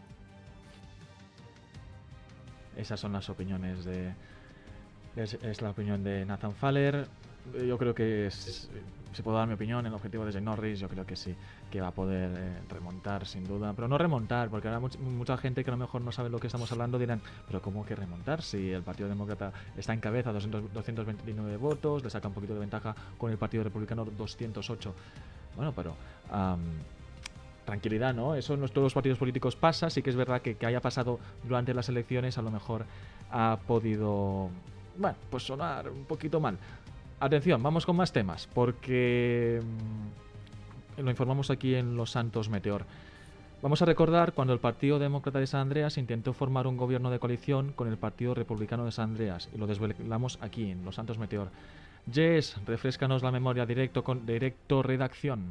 S1: Esas son las opiniones de. Es, la opinión de Nathan Faller. Yo creo que es- si puedo dar mi opinión, el objetivo de Jay Norris, yo creo que sí, que va a poder eh, remontar sin duda. Pero no remontar, porque ahora much- mucha gente que a lo mejor no sabe lo que estamos hablando dirán, pero ¿cómo que remontar? Si el Partido Demócrata está en cabeza, 200 229 votos, le saca un poquito de ventaja con el Partido Republicano 208. Bueno, pero tranquilidad, ¿no? Eso en todos los partidos políticos pasa. Sí que es verdad que, que haya pasado durante las elecciones, a lo mejor ha podido, bueno, pues sonar un poquito mal. Atención, vamos con más temas, porque mm, lo informamos aquí en Los Santos Meteor. Vamos a recordar cuando el Partido Demócrata de San Andreas intentó formar un gobierno de coalición con el Partido Republicano de San Andreas y lo desvelamos aquí en Los Santos Meteor. Jess, refrescanos la memoria directo con directo redacción.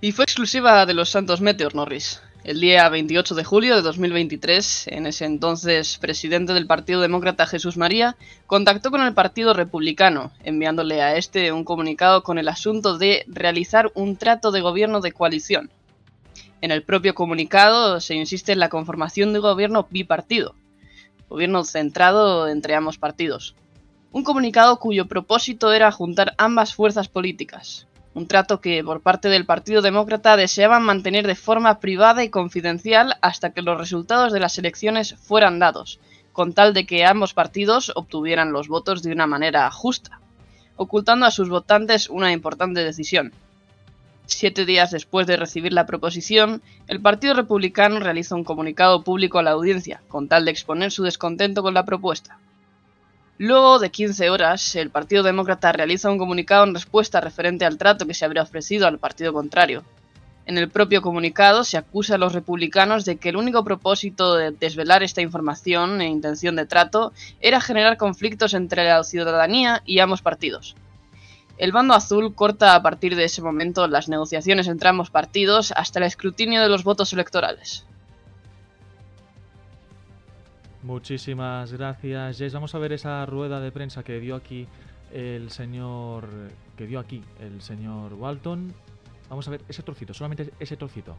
S12: Y fue exclusiva de los Santos Meteor Norris. El día 28 de julio de 2023, en ese entonces presidente del Partido Demócrata Jesús María, contactó con el Partido Republicano, enviándole a este un comunicado con el asunto de realizar un trato de gobierno de coalición. En el propio comunicado se insiste en la conformación de gobierno bipartido, gobierno centrado entre ambos partidos. Un comunicado cuyo propósito era juntar ambas fuerzas políticas, un trato que por parte del Partido Demócrata deseaban mantener de forma privada y confidencial hasta que los resultados de las elecciones fueran dados, con tal de que ambos partidos obtuvieran los votos de una manera justa, ocultando a sus votantes una importante decisión. Siete días después de recibir la proposición, el Partido Republicano realiza un comunicado público a la audiencia, con tal de exponer su descontento con la propuesta. Luego de 15 horas, el Partido Demócrata realiza un comunicado en respuesta referente al trato que se habría ofrecido al partido contrario. En el propio comunicado se acusa a los republicanos de que el único propósito de desvelar esta información e intención de trato era generar conflictos entre la ciudadanía y ambos partidos. El bando azul corta a partir de ese momento las negociaciones entre ambos partidos hasta el escrutinio de los votos electorales.
S1: Muchísimas gracias, Jess. Vamos a ver esa rueda de prensa que dio aquí el señor que dio aquí el señor Walton. Vamos a ver ese trocito, solamente ese trocito.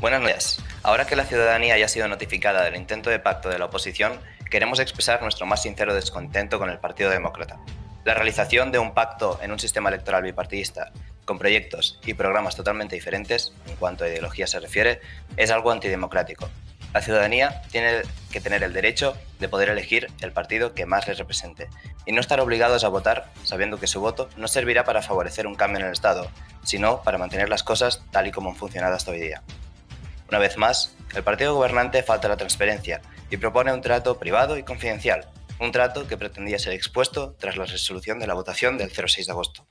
S13: Buenas noches. Ahora que la ciudadanía ya ha sido notificada del intento de pacto de la oposición, queremos expresar nuestro más sincero descontento con el Partido Demócrata. La realización de un pacto en un sistema electoral bipartidista con proyectos y programas totalmente diferentes, en cuanto a ideología se refiere, es algo antidemocrático. La ciudadanía tiene que tener el derecho de poder elegir el partido que más les represente y no estar obligados a votar sabiendo que su voto no servirá para favorecer un cambio en el Estado, sino para mantener las cosas tal y como han funcionado hasta hoy día. Una vez más, el partido gobernante falta la transparencia y propone un trato privado y confidencial, un trato que pretendía ser expuesto tras la resolución de la votación del 06 de agosto.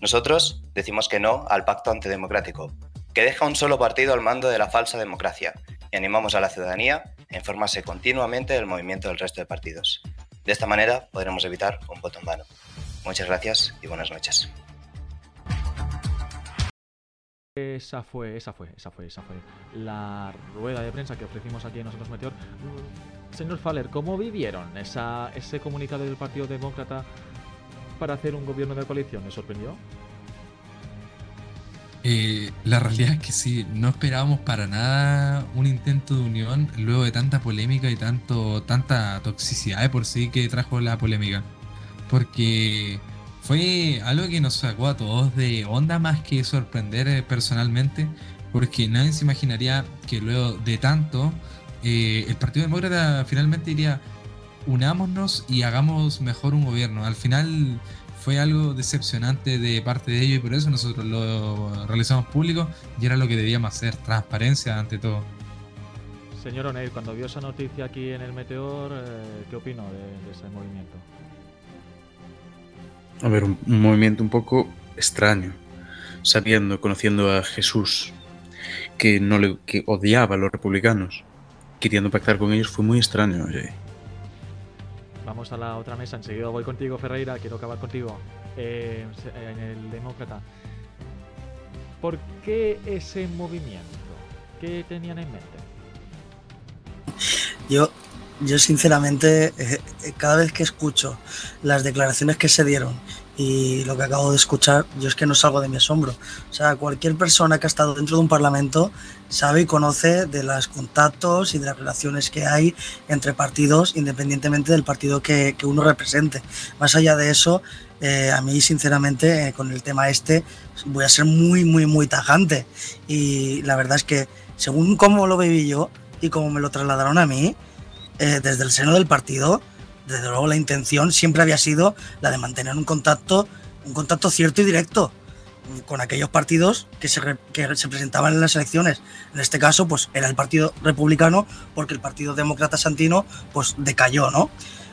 S13: Nosotros decimos que no al pacto antidemocrático, que deja un solo partido al mando de la falsa democracia, y animamos a la ciudadanía a informarse continuamente del movimiento del resto de partidos. De esta manera podremos evitar un voto en vano. Muchas gracias y buenas noches.
S1: Esa fue, esa fue, esa fue, esa fue la rueda de prensa que ofrecimos aquí en Nosotros Meteor. Señor Faller, ¿cómo vivieron esa, ese comunicado del Partido Demócrata para hacer un gobierno de coalición? ¿Le sorprendió?
S7: Eh, la realidad es que sí, no esperábamos para nada un intento de unión luego de tanta polémica y tanto tanta toxicidad de por sí que trajo la polémica. Porque fue algo que nos sacó a todos de onda más que sorprender eh, personalmente, porque nadie se imaginaría que luego de tanto eh, el Partido Demócrata finalmente diría unámonos y hagamos mejor un gobierno. Al final fue algo decepcionante de parte de ellos y por eso nosotros lo realizamos público y era lo que debíamos hacer, transparencia ante todo.
S1: Señor O'Neill, cuando vio esa noticia aquí en el Meteor, eh, ¿qué opinó de, ese movimiento?
S3: A ver, un, un, movimiento un poco extraño, sabiendo, conociendo a Jesús, que no le que odiaba a los republicanos, queriendo pactar con ellos, fue muy extraño. Oye.
S1: Vamos a la otra mesa, enseguida voy contigo, Ferreira, quiero acabar contigo eh, en el Demócrata. ¿Por qué ese movimiento? ¿Qué tenían en mente?
S2: Yo, yo sinceramente, eh, cada vez que escucho las declaraciones que se dieron y lo que acabo de escuchar, yo es que no salgo de mi asombro. O sea, cualquier persona que ha estado dentro de un parlamento sabe y conoce de los contactos y de las relaciones que hay entre partidos, independientemente del partido que, que uno represente. Más allá de eso, eh, a mí sinceramente eh, con el tema este voy a ser muy, muy, muy tajante. Y la verdad es que según cómo lo viví yo y cómo me lo trasladaron a mí, eh, desde el seno del partido, desde luego la intención siempre había sido la de mantener un contacto, un contacto cierto y directo con aquellos partidos que se, que se presentaban en las elecciones. En este caso, pues era el Partido Republicano, porque el Partido Demócrata Santino, pues decayó, ¿no?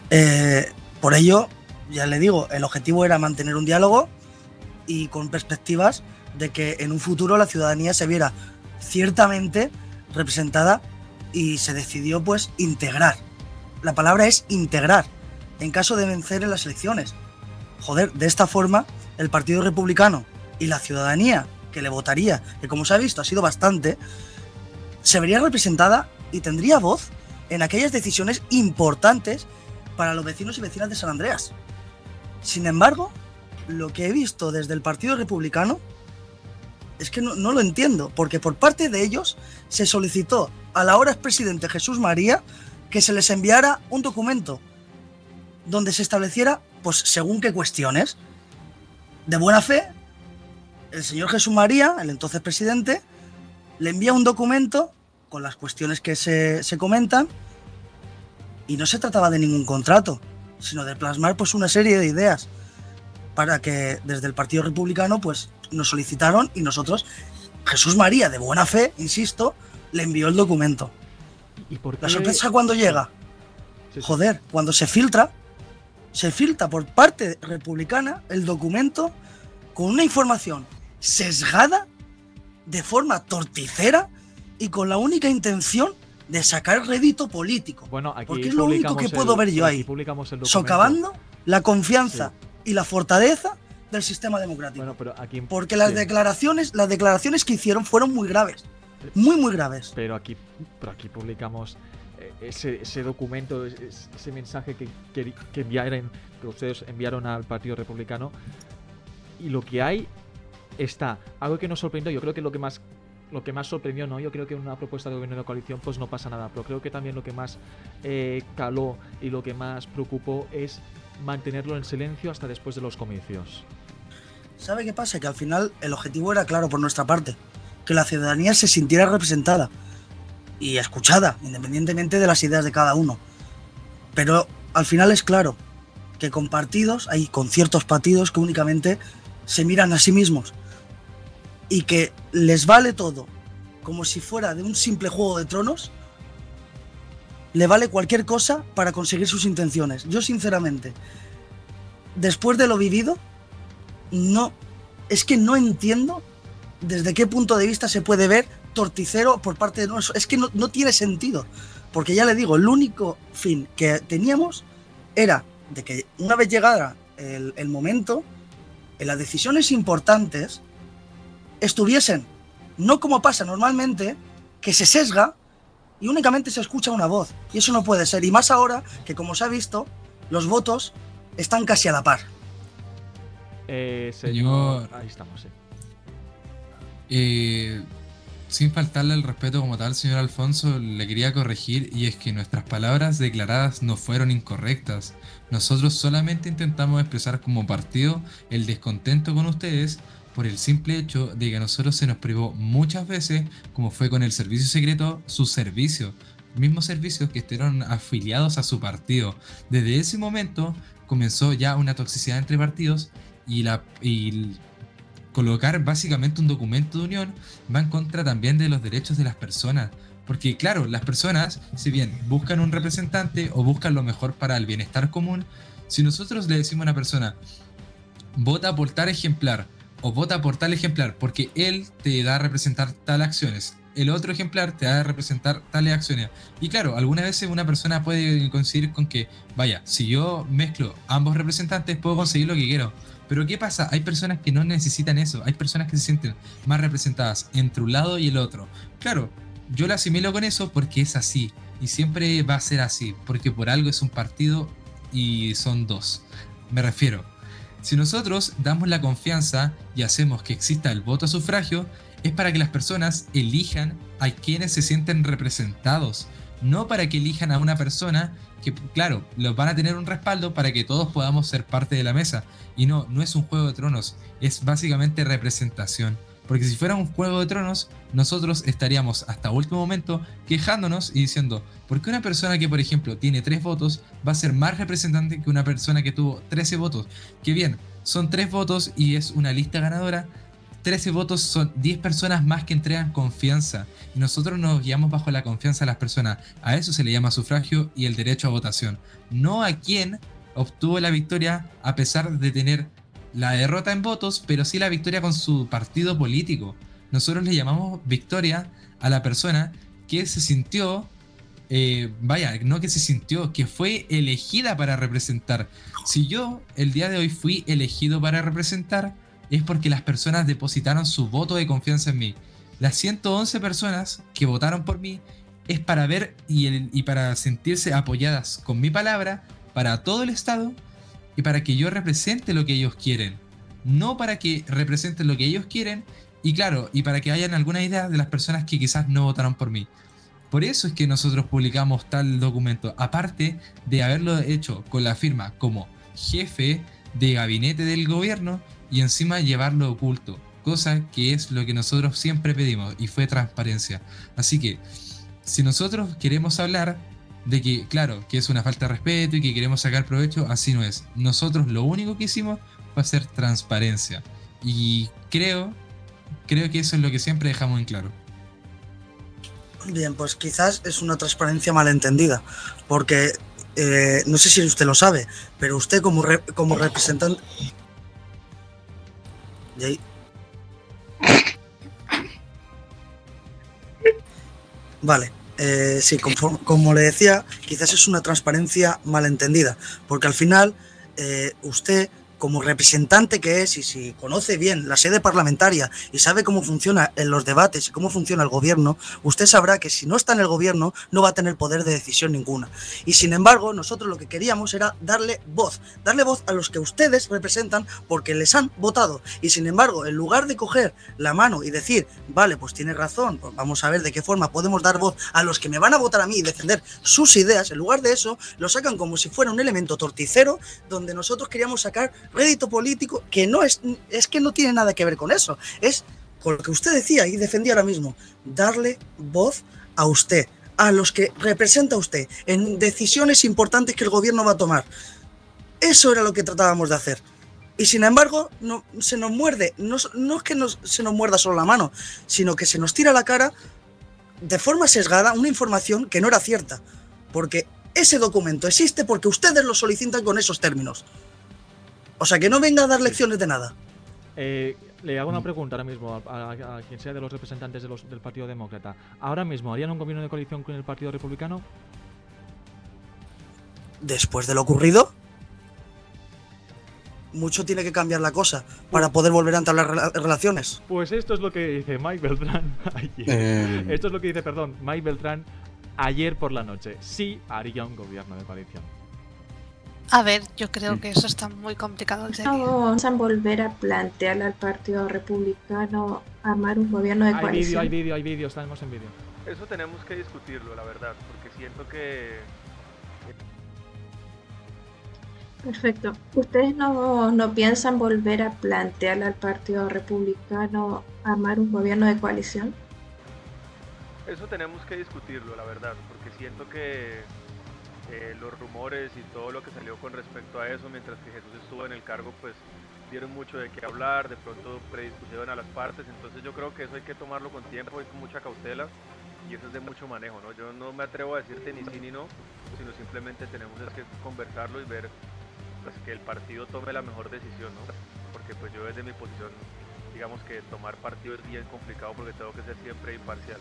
S2: Eh, por ello, ya le digo, el objetivo era mantener un diálogo y con perspectivas de que en un futuro la ciudadanía se viera ciertamente representada y se decidió pues integrar la palabra es integrar en caso de vencer en las elecciones. Joder, de esta forma, el Partido Republicano y la ciudadanía que le votaría, que como se ha visto ha sido bastante, se vería representada y tendría voz en aquellas decisiones importantes para los vecinos y vecinas de San Andreas. Sin embargo, lo que he visto desde el Partido Republicano es que no, no lo entiendo, porque por parte de ellos se solicitó a la hora expresidente Jesús María que se les enviara un documento donde se estableciera, pues según qué cuestiones, de buena fe, el señor Jesús María, el entonces presidente, le envía un documento con las cuestiones que se, se comentan y no se trataba de ningún contrato, sino de plasmar pues una serie de ideas para que desde el Partido Republicano pues nos solicitaron y nosotros, Jesús María, de buena fe, insisto, le envió el documento.
S1: ¿Y por
S2: La
S1: qué-
S2: sorpresa cuando llega,
S1: Sí, sí.
S2: joder, cuando se filtra, se filtra por parte republicana el documento con una información sesgada, de forma torticera y con la única intención de sacar rédito político.
S1: Bueno, aquí
S2: Porque es lo único que puedo
S1: el-
S2: ver yo ahí. Socavando la confianza y la fortaleza del sistema democrático.
S1: Bueno, pero aquí
S2: Porque las
S1: sí.
S2: declaraciones, las declaraciones que hicieron fueron muy graves. Muy, muy graves.
S1: Pero aquí, pero aquí publicamos eh, ese, ese documento, es- es- ese mensaje que, que, que enviaron, que ustedes enviaron al Partido Republicano. Y lo que hay está. Algo que nos sorprendió, yo creo que lo que más lo que más sorprendió, ¿no? Yo creo que en una propuesta de gobierno de coalición pues no pasa nada, pero creo que también lo que más eh, caló y lo que más preocupó es mantenerlo en silencio hasta después de los comicios.
S2: ¿Sabe qué pasa? Que al final el objetivo era claro por nuestra parte, que la ciudadanía se sintiera representada y escuchada, independientemente de las ideas de cada uno. Pero al final es claro que con partidos, hay con ciertos partidos que únicamente se miran a sí mismos y que les vale todo, como si fuera de un simple juego de tronos, le vale cualquier cosa para conseguir sus intenciones. Yo sinceramente, después de lo vivido, no, es que no entiendo desde qué punto de vista se puede ver torticero por parte de nosotros. Es que no, no tiene sentido. Porque ya le digo, el único fin que teníamos era de que una vez llegara el, el momento, en las decisiones importantes estuviesen, no como pasa normalmente, que se sesga y únicamente se escucha una voz. Y eso no puede ser. Y más ahora que, como se ha visto, los votos están casi a la par.
S1: Eh, señor, ahí estamos, sí.
S7: Eh, sin faltarle el respeto como tal, señor Alfonso, le quería corregir y es que nuestras palabras declaradas no fueron incorrectas. Nosotros solamente intentamos expresar como partido el descontento con ustedes por el simple hecho de que a nosotros se nos privó muchas veces, como fue con el servicio secreto, su servicio. Mismos servicios que estuvieron afiliados a su partido. Desde ese momento comenzó ya una toxicidad entre partidos y, la, y colocar básicamente un documento de unión va en contra también de los derechos de las personas. Porque claro, las personas, si bien buscan un representante o buscan lo mejor para el bienestar común, si nosotros le decimos a una persona, vota por tal ejemplar o vota por tal ejemplar porque él te da a representar tal acciones, el otro ejemplar te da a representar tales acciones. Y claro, algunas veces una persona puede coincidir con que, vaya, si yo mezclo ambos representantes puedo conseguir lo que quiero. Pero ¿qué pasa? Hay personas que no necesitan eso. Hay personas que se sienten más representadas entre un lado y el otro. Claro, yo lo asimilo con eso porque es así. Y siempre va a ser así. Porque por algo es un partido y son dos. Me refiero. Si nosotros damos la confianza y hacemos que exista el voto a sufragio, es para que las personas elijan a quienes se sienten representados. No para que elijan a una persona que, claro, los van a tener un respaldo para que todos podamos ser parte de la mesa. Y no, no es un juego de tronos, es básicamente representación. Porque si fuera un juego de tronos, nosotros estaríamos hasta último momento quejándonos y diciendo, ¿por qué una persona que, por ejemplo, tiene 3 votos va a ser más representante que una persona que tuvo 13 votos? Que bien, son 3 votos y es una lista ganadora. 13 votos son 10 personas más que entregan confianza. Y nosotros nos guiamos bajo la confianza de las personas. A eso se le llama sufragio y el derecho a votación. No a quien obtuvo la victoria a pesar de tener la derrota en votos, pero sí la victoria con su partido político. Nosotros le llamamos victoria a la persona que se sintió, eh, vaya, no que se sintió, que fue elegida para representar. Si yo el día de hoy fui elegido para representar, es porque las personas depositaron su voto de confianza en mí. Las 111 personas que votaron por mí es para ver y, el- y para sentirse apoyadas con mi palabra para todo el Estado y para que yo represente lo que ellos quieren. No para que representen lo que ellos quieren Y claro, y para que hayan alguna idea de las personas que quizás no votaron por mí. Por eso es que nosotros publicamos tal documento, aparte de haberlo hecho con la firma como jefe de gabinete del gobierno y encima llevarlo oculto, cosa que es lo que nosotros siempre pedimos y fue transparencia. Así que, si nosotros queremos hablar de que, claro, que es una falta de respeto y que queremos sacar provecho, así no es. Nosotros lo único que hicimos fue hacer transparencia. Y creo, creo que eso es lo que siempre dejamos en claro.
S2: Bien, pues quizás es una transparencia malentendida, porque eh, no sé si usted lo sabe, pero usted como, como representante... Y ahí- Vale, eh, sí, conform- como le decía, quizás es una transparencia malentendida, porque al final eh, usted como representante que es y si conoce bien la sede parlamentaria y sabe cómo funciona en los debates y cómo funciona el gobierno, usted sabrá que si no está en el gobierno no va a tener poder de decisión ninguna. Y sin embargo, nosotros lo que queríamos era darle voz, darle voz a los que ustedes representan porque les han votado. Y sin embargo, en lugar de coger la mano y decir, vale, pues tiene razón, pues vamos a ver de qué forma podemos dar voz a los que me van a votar a mí y defender sus ideas, en lugar de eso, lo sacan como si fuera un elemento torticero donde nosotros queríamos sacar rédito político que no es, es que no tiene nada que ver con eso. Es con lo que usted decía y defendía ahora mismo, darle voz a usted, a los que representa usted en decisiones importantes que el gobierno va a tomar. Eso era lo que tratábamos de hacer. Y sin embargo, no, se nos muerde. No, no es que nos- se nos muerda solo la mano, sino que se nos tira la cara de forma sesgada una información que no era cierta. Porque ese documento existe porque ustedes lo solicitan con esos términos. O sea, que no venga a dar lecciones de nada.
S1: Eh, le hago una pregunta ahora mismo a, a- a quien sea de los representantes de los- del Partido Demócrata. ¿Ahora mismo harían un gobierno de coalición con el Partido Republicano?
S2: Después de lo ocurrido, mucho tiene que cambiar la cosa para poder volver a entablar rela- relaciones.
S1: Pues esto es lo que dice Mike Beltrán ayer.
S3: Eh.
S1: Esto es lo que dice, perdón, Mike Beltrán ayer por la noche. Sí haría un gobierno de coalición.
S4: A ver, yo creo que eso está muy complicado
S14: vamos a volver a plantearle al Partido Republicano armar un gobierno de
S1: Hay vídeo, hay
S14: coalición.
S1: vídeo, hay vídeo, estamos en vídeo.
S15: Eso tenemos que discutirlo, la verdad, porque siento que
S14: Perfecto. ¿Ustedes no, no piensan volver a plantearle al Partido Republicano armar un gobierno de coalición?
S15: eso tenemos que discutirlo, la verdad, porque siento que eh, los rumores y todo lo que salió con respecto a eso mientras que Jesús estuvo en el cargo, pues dieron mucho de qué hablar, de pronto predispusieron a las partes, entonces yo creo que eso hay que tomarlo con tiempo y con mucha cautela y eso es de mucho manejo, ¿no? Yo no me atrevo a decirte ni sí ni no, sino simplemente tenemos que conversarlo y ver pues que el partido tome la mejor decisión, ¿no? Porque pues yo desde mi posición, digamos que tomar partido es bien complicado porque tengo que ser siempre imparcial.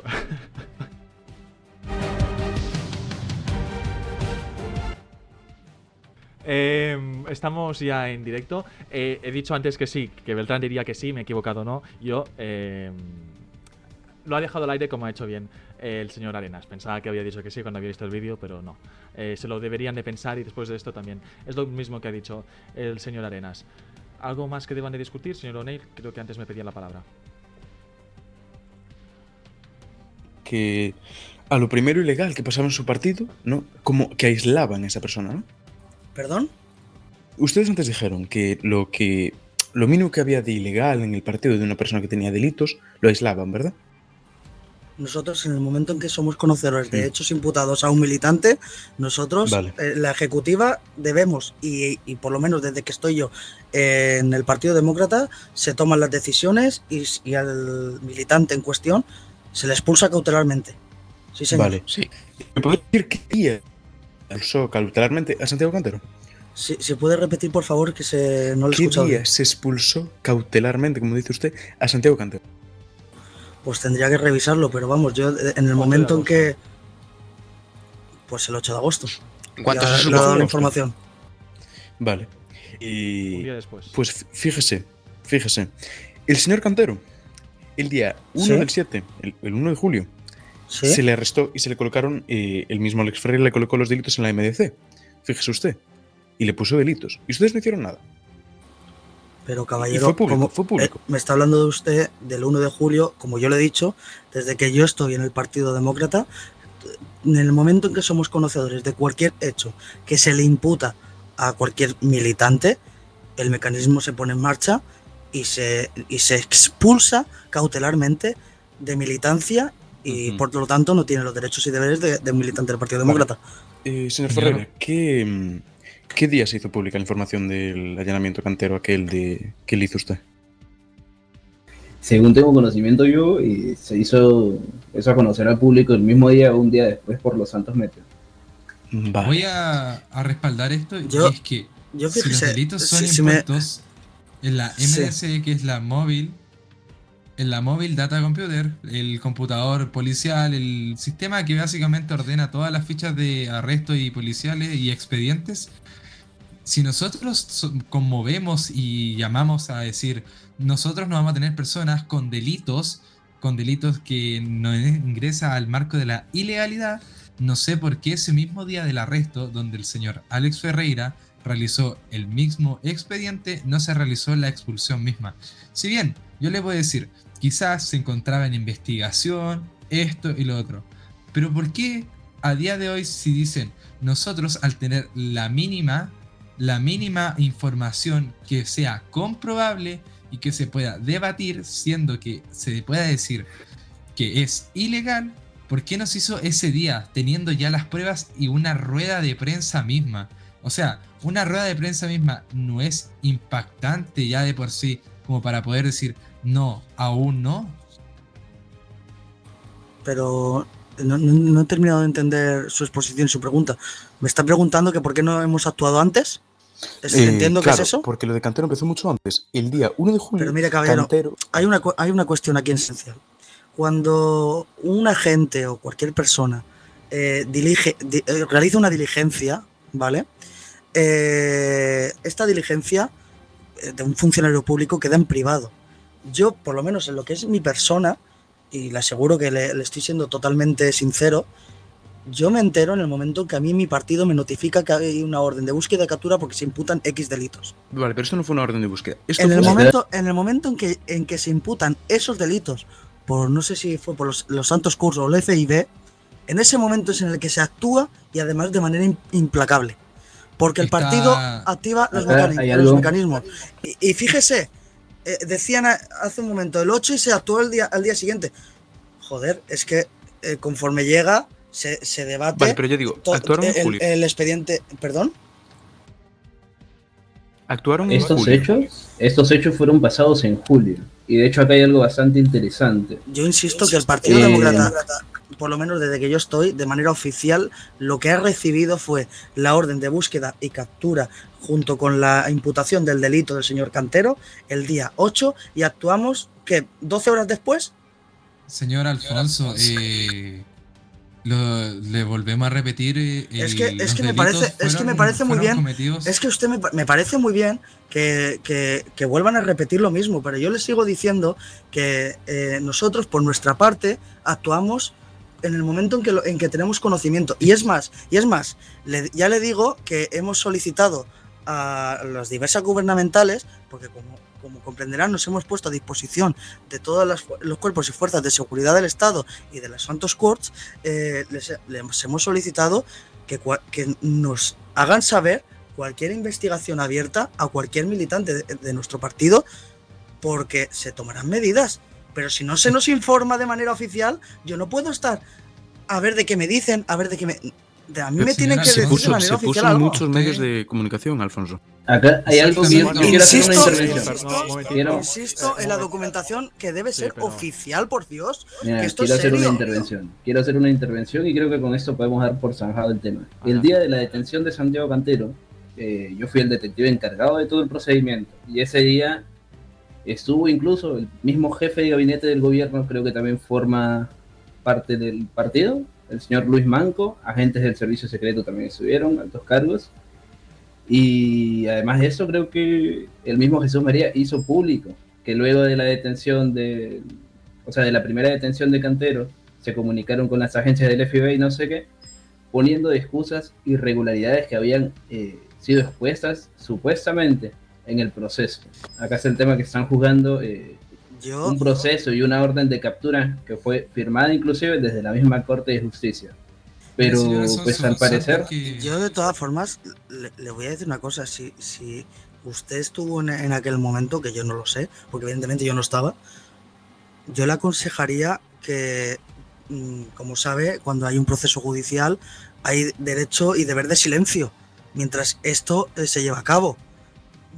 S1: Eh, estamos ya en directo. Eh, he dicho antes que sí, que Beltrán diría que sí, me he equivocado no. Yo eh, lo ha dejado al aire como ha hecho bien el señor Arenas. Pensaba que había dicho que sí cuando había visto el vídeo, pero no. Eh, se lo deberían de pensar y después de esto también. Es lo mismo que ha dicho el señor Arenas. ¿Algo más que deban de discutir, señor O'Neill? Creo que antes me pedían la palabra.
S3: Que a lo primero ilegal que pasaba en su partido, ¿no? Como que aislaban a esa persona, ¿no?
S2: ¿Perdón?
S3: Ustedes antes dijeron que lo que lo mínimo que había de ilegal en el partido de una persona que tenía delitos lo aislaban, ¿verdad?
S2: Nosotros, en el momento en que somos conocedores de hechos imputados a un militante, nosotros,
S3: Vale.
S2: eh, la ejecutiva, debemos, y, y por lo menos desde que estoy yo eh, en el Partido Demócrata, se toman las decisiones y, al militante en cuestión se le expulsa cautelarmente. Sí, señor.
S3: Vale. Sí. ¿Me puede decir qué día expulsó cautelarmente a Santiago Cantero?
S2: Si, si puede repetir, por favor, que se, no lo he
S3: ¿Qué
S2: escuchado.
S3: día se expulsó cautelarmente, como dice usted, a Santiago Cantero?
S2: Pues tendría que revisarlo, pero vamos, yo eh, en el momento en que. Pues el 8 de agosto.
S11: ¿En cuánto
S2: Ya
S11: se
S2: la información.
S3: Vale. Y.
S1: Un día después.
S3: Pues fíjese, fíjese. El señor Cantero, el día 1
S2: Sí.
S3: del 7, el, el 1 de julio,
S2: Sí.
S3: se le arrestó y se le colocaron, eh, el mismo Alex Ferrer le colocó los delitos en la MDC. Fíjese usted. Y le puso delitos. Y ustedes no hicieron nada.
S2: Pero caballero,
S3: fue público,
S2: como,
S3: fue público.
S2: eh, me está hablando de usted del 1 de julio, como yo le he dicho, desde que yo estoy en el Partido Demócrata, en el momento en que somos conocedores de cualquier hecho que se le imputa a cualquier militante, el mecanismo se pone en marcha y se, y se expulsa cautelarmente de militancia y por lo tanto no tiene los derechos y deberes de, de un militante del Partido
S3: Vale.
S2: Demócrata.
S3: Eh, señor. Ferreira, ¿qué, mm, ¿qué día se hizo pública la información del allanamiento cantero aquel de que le hizo usted?
S5: Según tengo conocimiento yo, y se hizo eso a conocer al público el mismo día o un día después por los Santos Meteos.
S7: Voy a, a respaldar esto y
S2: Yo-
S7: es que
S2: yo
S7: si los delitos son
S2: si- si me-
S7: impuestos en la
S2: Sí.
S7: MDC, que es la móvil, en la móvil data computer, el computador policial, el sistema que básicamente ordena todas las fichas de arresto y policiales y expedientes, si nosotros so- conmovemos y llamamos a decir, nosotros no vamos a tener personas con delitos, con delitos que no ingresa al marco de la ilegalidad, no sé por qué ese mismo día del arresto, donde el señor Alex Ferreira realizó el mismo expediente, no se realizó la expulsión misma. Si bien, yo le voy a decir, quizás se encontraba en investigación, esto y lo otro, pero ¿por qué a día de hoy si dicen nosotros al tener la mínima, la mínima información que sea comprobable y que se pueda debatir, siendo que se pueda decir que es ilegal, ¿por qué no se hizo ese día teniendo ya las pruebas y una rueda de prensa misma? O sea, una rueda de prensa misma no es impactante ya de por sí como para poder decir, no, aún no.
S2: pero no, no- no he terminado de entender su exposición y su pregunta. Me está preguntando que por qué no hemos actuado antes. Es-
S3: Eh,
S2: Entiendo que
S3: claro,
S2: es eso.
S3: Porque lo de Cantero empezó mucho antes. El día 1 de julio,
S2: Pero mire, caballero,
S3: Cantero.
S2: hay una, hay una cuestión aquí esencial. Cuando un agente o cualquier persona eh, dilige- di- eh, realiza una diligencia, ¿vale? Eh, esta diligencia de un funcionario público queda en privado. Yo, por lo menos en lo que es mi persona, y le aseguro que le, le estoy siendo totalmente sincero, yo me entero en el momento en que a mí mi partido me notifica que hay una orden de búsqueda y captura porque se imputan X delitos.
S3: Vale, pero esto no fue una orden de búsqueda. Esto
S2: En el, momento, en el momento en que, en que se imputan esos delitos, por no sé si fue por los, los Santos Cursos o el FIB, en ese momento es en el que se actúa y además de manera im- implacable. Porque el
S7: Está-
S2: partido activa los, mecanismos. Y, y fíjese, eh, decían a- hace un momento el 8 y se actuó el día, al día siguiente. Joder, es que eh, conforme llega, se, se debate.
S3: Vale, pero yo digo, actuaron en
S2: el,
S3: julio.
S2: el expediente. ¿Perdón?
S3: Actuaron en
S5: Estos
S3: julio.
S5: hechos, estos hechos fueron pasados en julio. Y de hecho acá hay algo bastante interesante.
S2: Yo insisto que el Partido
S5: Eh,
S2: Demócrata, por lo menos desde que yo estoy, de manera oficial, lo que ha recibido fue la orden de búsqueda y captura junto con la imputación del delito del señor Cantero el día 8 y actuamos, que 12 horas después,
S7: Señor Alfonso, eh, lo- le volvemos a repetir. eh,
S2: es que, es que me parece, es que me parece muy bien,
S7: cometidos-
S2: es que usted me, me parece muy bien que, que- que vuelvan a repetir lo mismo, pero yo le sigo diciendo que eh, nosotros por nuestra parte actuamos en el momento en que, lo- en que tenemos conocimiento. Y es más, y es más, le- ya le digo que hemos solicitado a las diversas gubernamentales, porque como, como comprenderán, nos hemos puesto a disposición de todos los cuerpos y fuerzas de seguridad del Estado y de las Santos Courts, eh, les, hemos solicitado que, que nos hagan saber cualquier investigación abierta a cualquier militante de nuestro partido, porque se tomarán medidas. Pero si no se nos informa de manera oficial, yo no puedo estar a ver de qué me dicen, a ver de qué me. de- a mí me tienen que
S3: se
S2: decir
S3: puso,
S2: de manera
S3: se puso
S2: oficial
S3: en
S2: algo.
S3: muchos medios de comunicación, Alfonso.
S5: Acá hay algo que yo, quiero hacer una
S2: Insisto,
S5: intervención.
S2: insisto, en la documentación que debe ser oficial, por Dios.
S5: Mira,
S2: que esto
S5: quiero
S2: es
S5: hacer una intervención. Quiero hacer una intervención y creo que con esto podemos dar por zanjado el tema. El día de la detención de Santiago Cantero, eh, yo fui el detective encargado de todo el procedimiento. Y ese día estuvo incluso el mismo jefe de gabinete del gobierno, creo que también forma parte del partido, el señor Luis Manco, agentes del servicio secreto también estuvieron, altos cargos. Y además de eso, creo que el mismo Jesús María hizo público que luego de la detención de, o sea, de la primera detención de Cantero, se comunicaron con las agencias del FBI y no sé qué, poniendo excusas irregularidades que habían eh, sido expuestas supuestamente en el proceso. Acá es el tema que están juzgando eh, un proceso y una orden de captura que fue firmada inclusive desde la misma Corte de Justicia. Pero pues al parecer...
S2: Yo de todas formas le, voy a decir una cosa, si, si usted estuvo en, aquel momento, que yo no lo sé, porque evidentemente yo no estaba, yo le aconsejaría que, mm, como sabe, cuando hay un proceso judicial hay derecho y deber de silencio mientras esto eh, se lleva a cabo.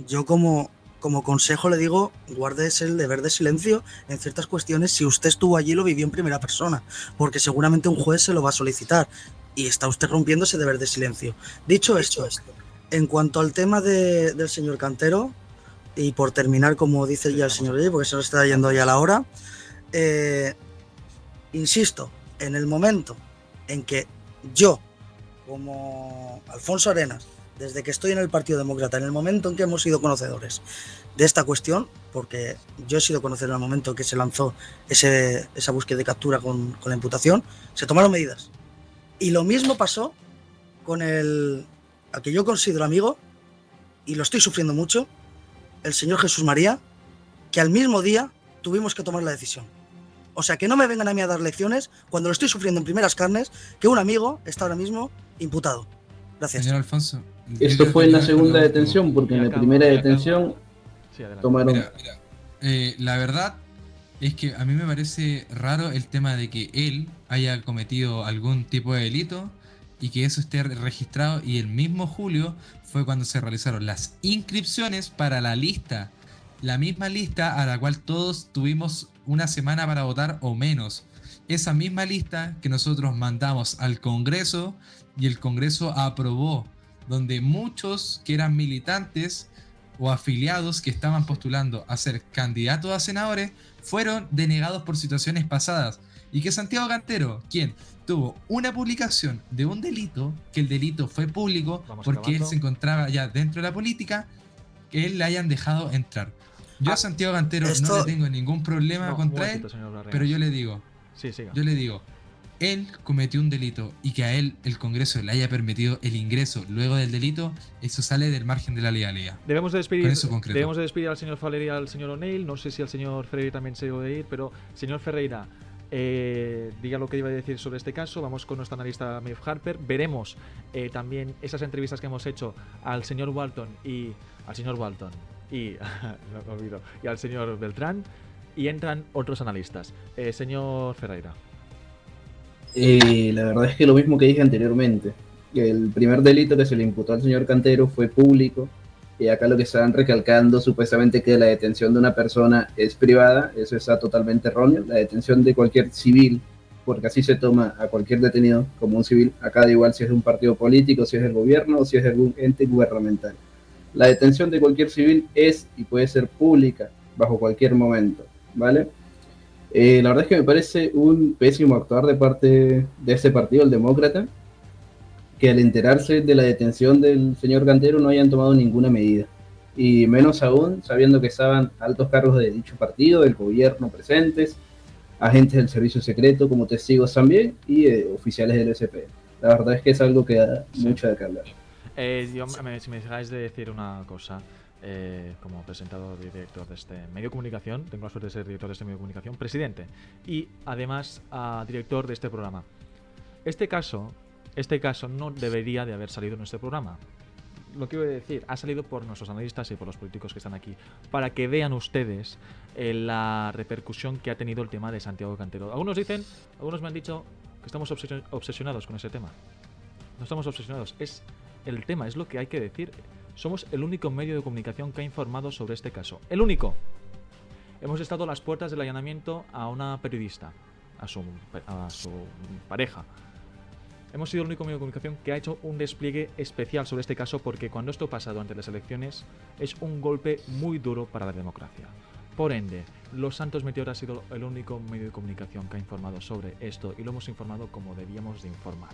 S2: Yo como, como consejo le digo, guarde el deber de silencio en ciertas cuestiones si usted estuvo allí lo vivió en primera persona, porque seguramente un juez se lo va a solicitar y está usted rompiendo ese deber de silencio. Dicho esto, en cuanto al tema del señor Cantero, y por terminar, como dice ya el señor Rey, porque se nos está yendo ya la hora, eh, insisto, en el momento en que yo, como Alfonso Arenas, desde que estoy en el Partido Demócrata, en el momento en que hemos sido conocedores de esta cuestión, porque yo he sido conocedor en el momento que se lanzó ese, esa búsqueda de captura con, con la imputación, se tomaron medidas. Y lo mismo pasó con el, al que yo considero amigo, y lo estoy sufriendo mucho, el señor Jesús María, que al mismo día tuvimos que tomar la decisión. O sea, que no me vengan a mí a dar lecciones cuando lo estoy sufriendo en primeras carnes, que un amigo está ahora mismo imputado. Gracias.
S7: Señor Alfonso.
S5: Esto fue en la segunda detención, porque en la primera detención tomaron...
S7: Eh, la verdad es que a mí me parece raro el tema de que él haya cometido algún tipo de delito y que eso esté registrado y el mismo julio fue cuando se realizaron las inscripciones para la lista, la misma lista a la cual todos tuvimos una semana para votar o menos. Esa misma lista que nosotros mandamos al Congreso y el Congreso aprobó, donde muchos que eran militantes o afiliados que estaban postulando a ser candidatos a senadores fueron denegados por situaciones pasadas. Y que Santiago Cantero, quien tuvo una publicación de un delito, que el delito fue público porque él se encontraba ya dentro de la política, que él le hayan dejado entrar. Yo a ah, Santiago Cantero no le tengo ningún problema contra él, pero yo le digo, yo le digo, él cometió un delito y que a él el Congreso le haya permitido el ingreso luego del delito, eso sale del margen de la legalidad.
S1: Debemos de despedir, debemos de despedir al señor Faller y al señor O'Neill. No sé si al señor Ferreira también se debe ir, pero señor Ferreira, eh, diga lo que iba a decir sobre este caso. Vamos con nuestro analista Maeve Harper. Veremos eh, también esas entrevistas que hemos hecho al señor Walton y al señor Walton y, y al señor Beltrán y entran otros analistas. Eh, señor Ferreira.
S5: Eh, la verdad es que lo mismo que dije anteriormente. El primer delito que se le imputó al señor Cantero fue público. Y acá lo que están recalcando supuestamente que la detención de una persona es privada, eso está totalmente erróneo. La detención de cualquier civil, porque así se toma a cualquier detenido como un civil, acá da igual si es de un partido político, si es del gobierno o si es de algún ente gubernamental. La detención de cualquier civil es y puede ser pública bajo cualquier momento, ¿vale? Eh, la verdad es que me parece un pésimo actuar de parte de ese partido, el demócrata, que al enterarse de la detención del señor Cantero no hayan tomado ninguna medida. Y menos aún sabiendo que estaban altos cargos de dicho partido, del gobierno presentes, agentes del servicio secreto como testigos también y eh, oficiales del SP. La verdad es que es algo que da mucho de qué hablar.
S1: Eh, si me dejáis de decir una cosa, eh, como presentador y director de este medio de comunicación, tengo la suerte de ser director de este medio de comunicación, presidente y además director de este programa. Este caso, este caso no debería de haber salido en este programa. Lo a decir, ha salido por nuestros analistas y por los políticos que están aquí, para que vean ustedes eh, la repercusión que ha tenido el tema de Santiago Cantero. Algunos dicen, algunos me han dicho que estamos obsesionados con ese tema. No estamos obsesionados, es el tema, es lo que hay que decir. Somos el único medio de comunicación que ha informado sobre este caso. El único. Hemos estado a las puertas del allanamiento a una periodista, a su, a su pareja. Hemos sido el único medio de comunicación que ha hecho un despliegue especial sobre este caso porque cuando esto pasa durante las elecciones es un golpe muy duro para la democracia. Por ende, Los Santos Meteor ha sido el único medio de comunicación que ha informado sobre esto y lo hemos informado como debíamos de informar.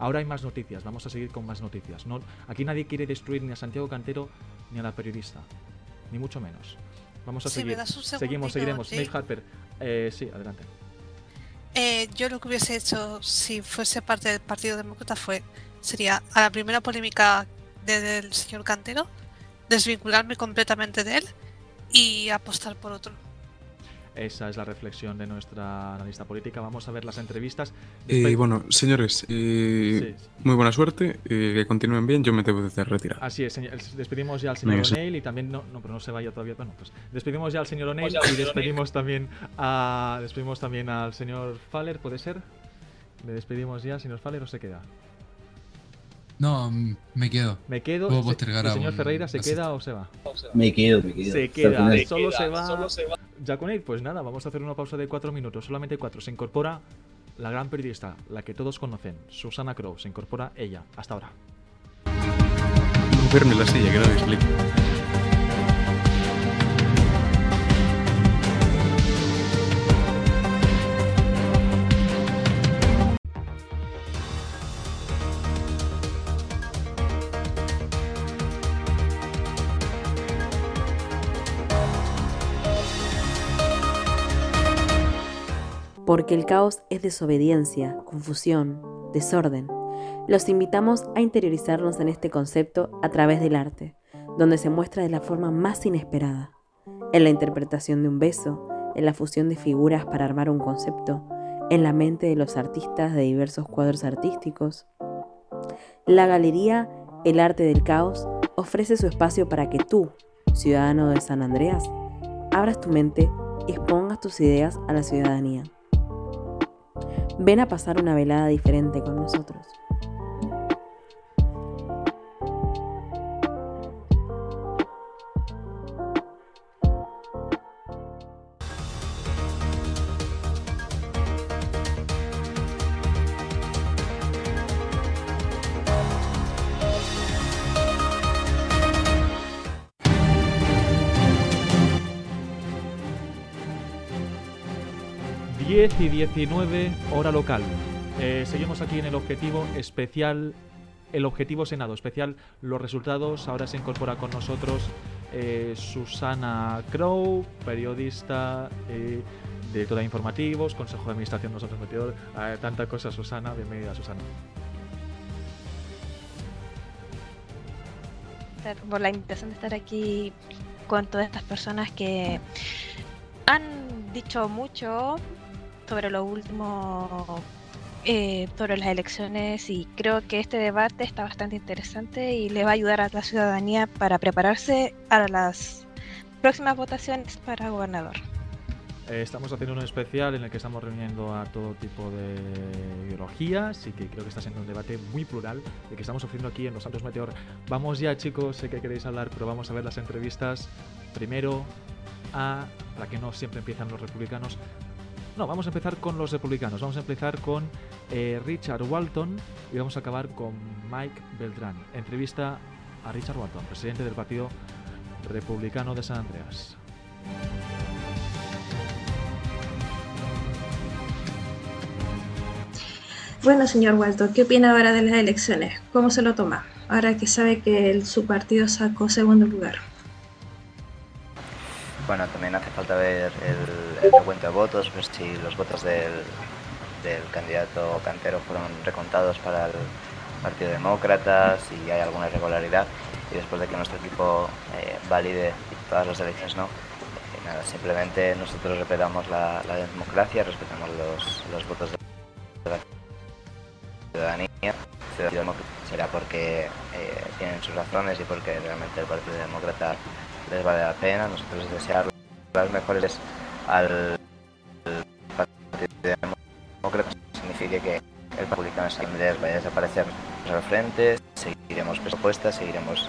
S1: Ahora hay más noticias, vamos a seguir con más noticias. No, aquí nadie quiere destruir ni a Santiago Cantero ni a la periodista, ni mucho menos. Vamos a seguir. Seguimos, seguiremos. Maeve Harper, eh, sí, adelante.
S4: Eh, yo lo que hubiese hecho si fuese parte del Partido Demócrata fue sería a la primera polémica del señor Cantero desvincularme completamente de él y apostar por otro.
S1: Esa es la reflexión de nuestra analista política. Vamos a ver las entrevistas.
S3: Y
S1: Despe-
S3: bueno, señores, eh, muy buena suerte, eh, que continúen bien, yo me debo de retirar.
S1: Así es, señor- despedimos ya al señor. O'Neill y también no, no, pero no se vaya todavía. Bueno, pues despedimos ya al señor O'Neill
S16: al
S1: y despedimos también a despedimos también al señor Faller, ¿puede ser? ¿Le despedimos ya, señor Faller, o se queda?
S7: No, me quedo.
S1: Me quedo.
S7: Puedo
S1: Se-
S7: postergar
S1: ¿El
S7: a
S1: señor Ferreira se queda o se va?
S5: Me quedo, me quedo.
S1: Se queda, solo
S16: queda,
S1: se va.
S16: solo se va.
S1: Ya con él, pues nada, vamos a hacer una pausa de cuatro minutos, solamente cuatro. Se incorpora la gran periodista, la que todos conocen, Susana Crow. Se incorpora ella. Hasta ahora.
S3: La silla, que no
S8: Porque el caos es desobediencia, confusión, desorden. Los invitamos a interiorizarnos en este concepto a través del arte, donde se muestra de la forma más inesperada, en la interpretación de un beso, en la fusión de figuras para armar un concepto, en la mente de los artistas de diversos cuadros artísticos. La galería El Arte del Caos ofrece su espacio para que tú, ciudadano de San Andreas, abras tu mente y expongas tus ideas a la ciudadanía. Ven a pasar una velada diferente con nosotros.
S1: 10 y 19 hora local. Eh, seguimos aquí en el objetivo especial, el objetivo Senado especial, los resultados. Ahora se incorpora con nosotros eh, Susana Crow, periodista, eh, directora de informativos, Consejo de Administración, nosotros metedor, eh, tanta cosa Susana, bienvenida Susana.
S10: por la invitación de estar aquí con todas estas personas que han dicho mucho sobre lo último eh, sobre las elecciones y creo que este debate está bastante interesante y le va a ayudar a la ciudadanía para prepararse a las próximas votaciones para gobernador.
S1: Eh, estamos haciendo un especial en el que estamos reuniendo a todo tipo de ideologías y que creo que está siendo un debate muy plural el que estamos ofreciendo aquí en Los Santos Meteor. Vamos ya chicos, sé que queréis hablar, pero vamos a ver las entrevistas. Primero a, para que no siempre empiezan los republicanos, no, vamos a empezar con los republicanos. Vamos a empezar con eh, Richard Walton y vamos a acabar con Mike Beltrán. Entrevista a Richard Walton, presidente del Partido Republicano de San Andreas.
S14: Bueno, señor Walton, ¿qué opina ahora de las elecciones? ¿Cómo se lo toma? Ahora que sabe que su partido sacó segundo lugar.
S13: Bueno, también hace falta ver el, recuento de votos, ver si los votos del, del candidato Cantero fueron recontados para el Partido Demócrata, si hay alguna irregularidad y después de que nuestro equipo eh, valide todas las elecciones, ¿no? Eh, nada, simplemente nosotros respetamos la, la democracia, respetamos los, los votos de la ciudadanía. ciudadanía será porque eh, tienen sus razones y porque realmente el Partido Demócrata les vale la pena. Nosotros desear las mejores al Partido Demócrata significa que el republicano de vaya a desaparecer al frente, seguiremos propuestas, seguiremos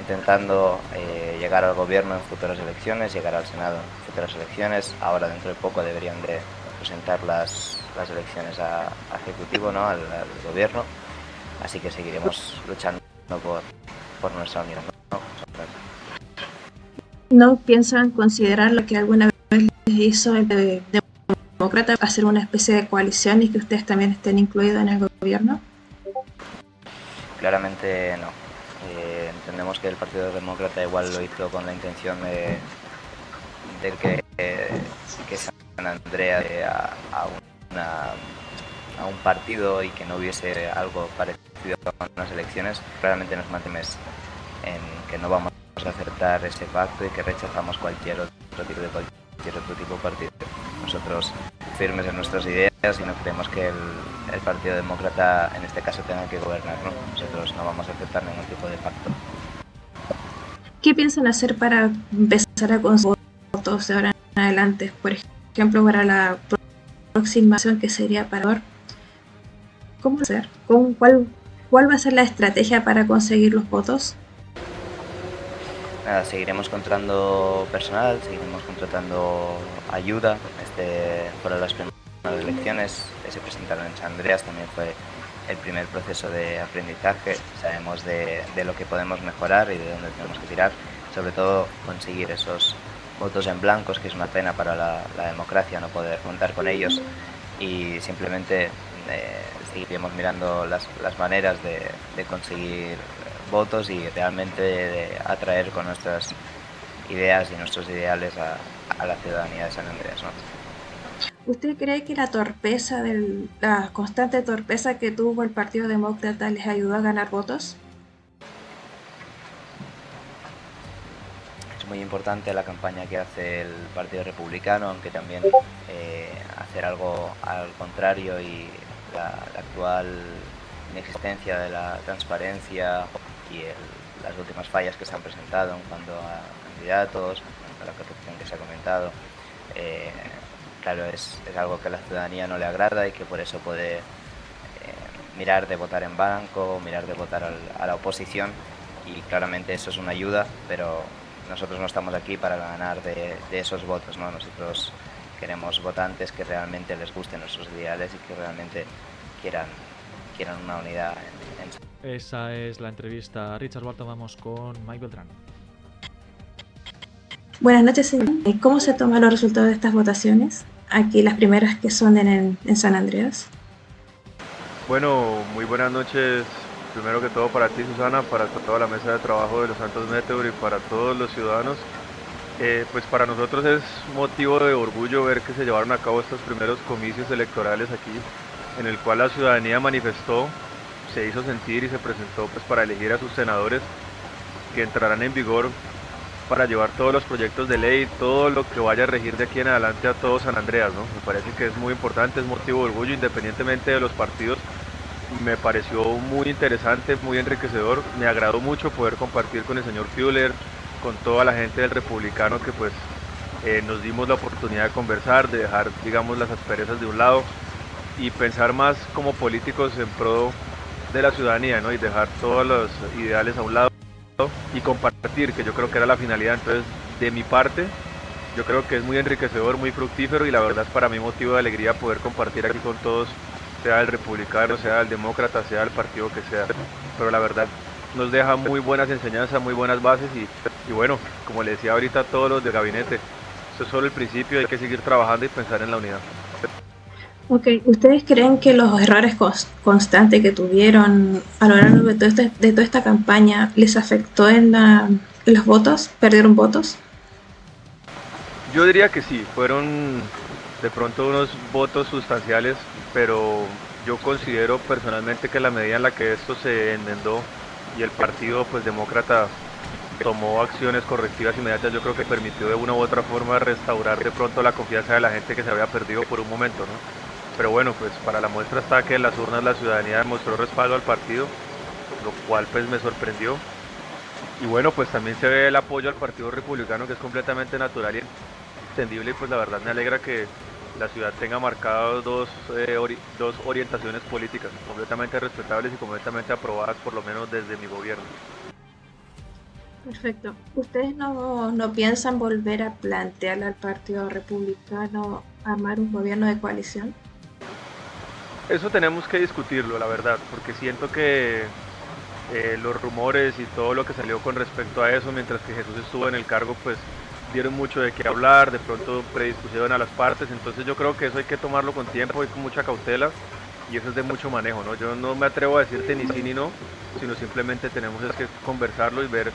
S13: intentando eh, llegar al gobierno en futuras elecciones, llegar al Senado en futuras elecciones. Ahora dentro de poco deberían de presentar las, las elecciones a, ejecutivo, ¿no? al, al gobierno. Así que seguiremos luchando por, por nuestra unión. ¿No
S14: piensan considerar lo que alguna vez les hizo el de- demócrata, hacer una especie de coalición y que ustedes también estén incluidos en el gobierno?
S13: Claramente no. Eh, entendemos que el Partido Demócrata igual lo hizo con la intención de, de que, que San Andrea eh, a, una- un partido y que no hubiese algo parecido a unas elecciones. Claramente nos mantenemos en que no vamos aceptar ese pacto y que rechazamos cualquier otro tipo de cualquier otro tipo de partido. Nosotros firmes en nuestras ideas y no creemos que el, el Partido Demócrata en este caso tenga que gobernar. ¿no? Nosotros no vamos a aceptar ningún tipo de pacto.
S14: ¿Qué piensan hacer para empezar a conseguir votos de ahora en adelante? Por ejemplo, para la próxima acción que sería para. ¿Cómo hacer? ¿Cómo, cuál, ¿Cuál va a ser la estrategia para conseguir los votos?
S13: Nada, seguiremos contratando personal, seguiremos contratando ayuda. Este fueron las primeras elecciones que se presentaron en San Andreas, también fue el primer proceso de aprendizaje. Sabemos de, lo que podemos mejorar y de dónde tenemos que tirar. Sobre todo conseguir esos votos en blancos, que es una pena para la, democracia no poder contar con ellos y simplemente eh, seguiremos mirando las, maneras de, conseguir votos y realmente de atraer con nuestras ideas y nuestros ideales a, a la ciudadanía de San Andrés. ¿no?
S14: ¿Usted cree que la torpeza, del, la constante torpeza que tuvo el Partido Demócrata les ayudó a ganar votos?
S13: Es muy importante la campaña que hace el Partido Republicano, aunque también eh, hacer algo al contrario y la, la, actual inexistencia de la transparencia el, las últimas fallas que se han presentado en cuanto a candidatos, a la corrupción que se ha comentado. Eh, claro, es, es, algo que a la ciudadanía no le agrada y que por eso puede eh, mirar de votar en blanco, mirar de votar al, a la oposición y claramente eso es una ayuda, pero nosotros no estamos aquí para ganar de, de esos votos, ¿no? Nosotros queremos votantes que realmente les gusten nuestros ideales y que realmente quieran, quieran una unidad en, en...
S1: Esa es la entrevista a Richard Barton. Vamos con Mike Beltrán.
S14: Buenas noches, señor. ¿Cómo se toman los resultados de estas votaciones? Aquí las primeras que son en, en San Andreas.
S15: Bueno, muy buenas noches. Primero que todo para ti, Susana, para toda la mesa de trabajo de los Santos Meteor y para todos los ciudadanos. Eh, pues para nosotros es motivo de orgullo ver que se llevaron a cabo estos primeros comicios electorales aquí, en el cual la ciudadanía manifestó, se hizo sentir y se presentó pues para elegir a sus senadores que entrarán en vigor para llevar todos los proyectos de ley, todo lo que vaya a regir de aquí en adelante a todo San Andreas, ¿no? Me parece que es muy importante, es motivo de orgullo independientemente de los partidos. Me pareció muy interesante, muy enriquecedor. Me agradó mucho poder compartir con el señor Fuller, con toda la gente del republicano que pues eh, nos dimos la oportunidad de conversar, de dejar digamos las asperezas de un lado y pensar más como políticos en pro de la ciudadanía ¿no? y dejar todos los ideales a un lado y compartir, que yo creo que era la finalidad. Entonces, de mi parte, yo creo que es muy enriquecedor, muy fructífero y la verdad es para mí motivo de alegría poder compartir aquí con todos, sea el republicano, sea el demócrata, sea el partido que sea. Pero la verdad nos deja muy buenas enseñanzas, muy buenas bases y, y bueno, como le decía ahorita a todos los del gabinete, eso es solo el principio, hay que seguir trabajando y pensar en la unidad.
S14: Ok, ¿ustedes creen que los errores constantes que tuvieron a lo largo de, todo este, de toda esta campaña les afectó en, la, los votos? ¿Perdieron votos?
S15: Yo diría que sí, fueron de pronto unos votos sustanciales, pero yo considero personalmente que la medida en la que esto se enmendó y el partido pues demócrata tomó acciones correctivas inmediatas, yo creo que permitió de una u otra forma restaurar de pronto la confianza de la gente que se había perdido por un momento, ¿no? Pero bueno, pues para la muestra está que en las urnas la ciudadanía mostró respaldo al partido, lo cual pues me sorprendió. Y bueno, pues también se ve el apoyo al Partido Republicano que es completamente natural y entendible y pues la verdad me alegra que la ciudad tenga marcadas dos, eh, dos orientaciones políticas completamente respetables y completamente aprobadas por lo menos desde mi gobierno.
S14: Perfecto. ¿Ustedes no, no piensan volver a plantear al Partido Republicano armar un gobierno de coalición?
S15: Eso tenemos que discutirlo, la verdad, porque siento que eh, los rumores y todo lo que salió con respecto a eso mientras que Jesús estuvo en el cargo, pues dieron mucho de qué hablar, de pronto predispusieron a las partes, entonces yo creo que eso hay que tomarlo con tiempo y con mucha cautela y eso es de mucho manejo, ¿no? Yo no me atrevo a decirte ni sí ni no, sino simplemente tenemos que conversarlo y ver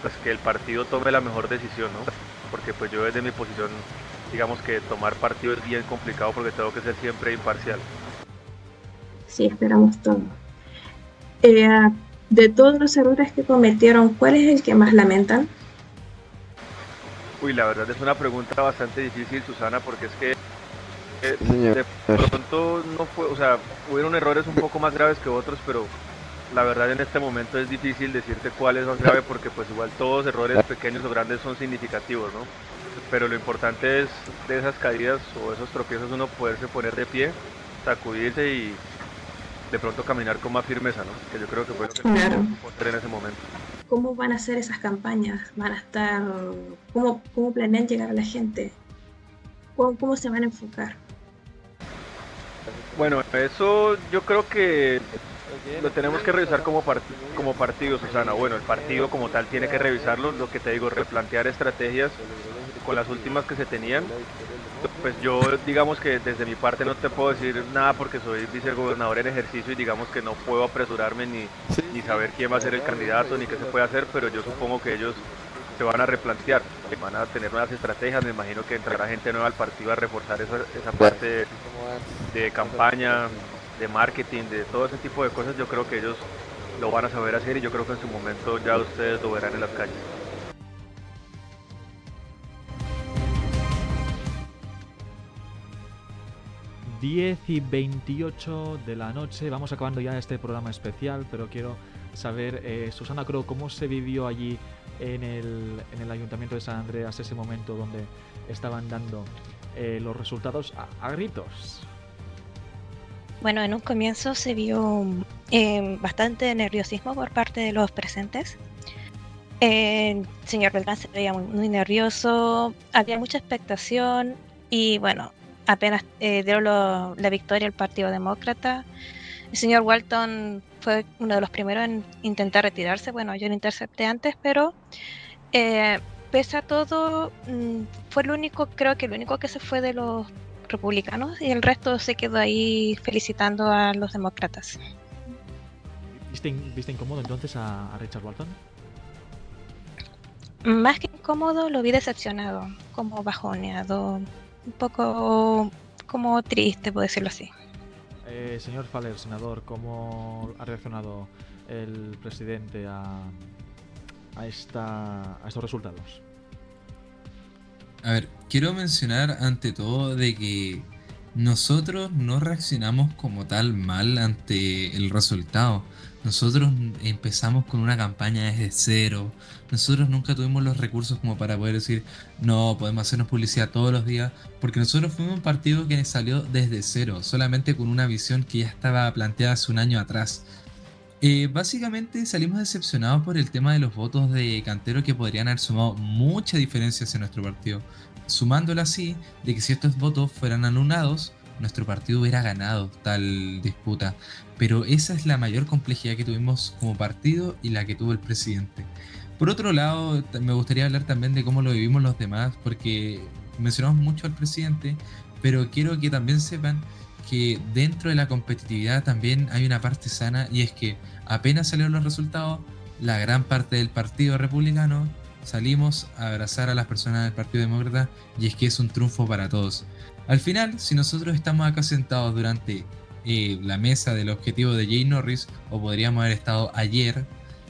S15: pues que el partido tome la mejor decisión, ¿no? Porque pues yo desde mi posición, digamos que tomar partido es bien complicado porque tengo que ser siempre imparcial.
S14: Sí, esperamos todo. Eh, de todos los errores que cometieron, ¿cuál es el que más lamentan?
S15: Uy, la verdad es una pregunta bastante difícil, Susana, porque es que eh, de pronto no fue, o sea, hubieron errores un poco más graves que otros, pero la verdad en este momento es difícil decirte cuál es más grave porque pues igual todos errores pequeños o grandes son significativos, ¿no? Pero lo importante es de esas caídas o esos tropiezos uno poderse poner de pie, sacudirse y de pronto caminar con más firmeza, ¿no? Que yo creo que fue lo que
S14: Claro.
S15: hacer en ese momento.
S14: ¿Cómo van a ser esas campañas? ¿Van a estar, cómo, cómo planean llegar a la gente? ¿Cómo, cómo se van a enfocar?
S15: Bueno, eso yo creo que lo tenemos que revisar como, part- como partido, Susana. Bueno, el partido como tal tiene que revisarlo, lo que te digo, replantear estrategias con las últimas que se tenían. Pues yo digamos que desde mi parte no te puedo decir nada porque soy vicegobernador en ejercicio y digamos que no puedo apresurarme ni, ni saber quién va a ser el candidato ni qué se puede hacer, pero yo supongo que ellos se van a replantear, van a tener nuevas estrategias, me imagino que entrará gente nueva al partido a reforzar esa, esa parte de campaña, de marketing, de todo ese tipo de cosas, yo creo que ellos lo van a saber hacer y yo creo que en su momento ya ustedes lo verán en las calles.
S1: ...10 y 28 de la noche. Vamos acabando ya este programa especial, pero quiero saber, eh, Susana Crow, cómo se vivió allí en el, en el Ayuntamiento de San Andreas ese momento donde estaban dando eh, los resultados a, gritos.
S10: Bueno, en un comienzo se vio eh, bastante nerviosismo por parte de los presentes. El señor Beltrán se veía muy, muy nervioso, había mucha expectación y bueno, apenas eh, dio lo- la victoria al Partido Demócrata. El señor Walton fue uno de los primeros en intentar retirarse. Bueno, yo lo intercepté antes, pero eh, pese a todo, mm, fue el único, creo que el único que se fue de los republicanos y el resto se quedó ahí felicitando a los demócratas.
S1: ¿Viste, viste incómodo entonces a, a Richard Walton?
S10: Más que incómodo, lo vi decepcionado, como bajoneado, un poco como triste, por decirlo así.
S1: Eh, señor Faller, senador, ¿cómo ha reaccionado el presidente a, a, esta, a estos resultados?
S7: A ver, quiero mencionar ante todo de que nosotros no reaccionamos como tal mal ante el resultado. Nosotros empezamos con una campaña desde cero. Nosotros nunca tuvimos los recursos como para poder decir, no, podemos hacernos publicidad todos los días, porque nosotros fuimos un partido que salió desde cero, solamente con una visión que ya estaba planteada hace un año atrás. Eh, básicamente salimos decepcionados por el tema de los votos de Cantero que podrían haber sumado mucha diferencia hacia nuestro partido. Sumándolo así, de que si estos votos fueran anulados, nuestro partido hubiera ganado tal disputa. Pero esa es la mayor complejidad que tuvimos como partido y la que tuvo el presidente. Por otro lado, me gustaría hablar también de cómo lo vivimos los demás, porque mencionamos mucho al presidente, pero quiero que también sepan que dentro de la competitividad también hay una parte sana y es que apenas salieron los resultados, la gran parte del Partido Republicano salimos a abrazar a las personas del Partido Demócrata y es que es un triunfo para todos. Al final, si nosotros estamos acá sentados durante eh, la mesa del objetivo de Jay Norris, o podríamos haber estado ayer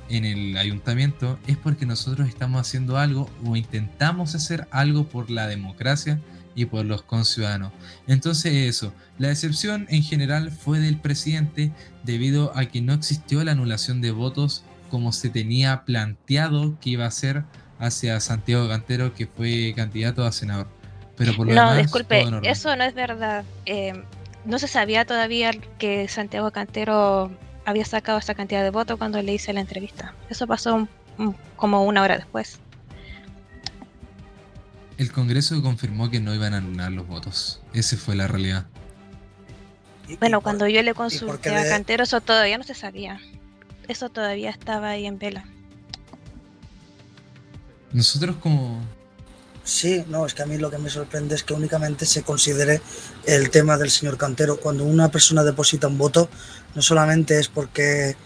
S7: en el ayuntamiento, es porque nosotros estamos haciendo algo o intentamos hacer algo por la democracia y por los conciudadanos. Entonces eso, la decepción en general fue del presidente debido a que no existió la anulación de votos como se tenía planteado que iba a ser hacia Santiago Cantero que fue candidato a senador. Pero por lo
S10: No,
S7: demás,
S10: disculpe, eso no es verdad. Eh, no se sabía todavía que Santiago Cantero había sacado esa cantidad de votos cuando le hice la entrevista. Eso pasó un- un- como una hora después.
S7: El Congreso confirmó que no iban a anular los votos. Esa fue la realidad.
S10: Bueno, cuando yo le consulté a Cantero, eso todavía no se sabía. Eso todavía estaba ahí en vela.
S7: Nosotros como...
S2: Sí, no, es que a mí lo que me sorprende es que únicamente se considere el tema del señor Cantero. Cuando una persona deposita un voto, no solamente es porque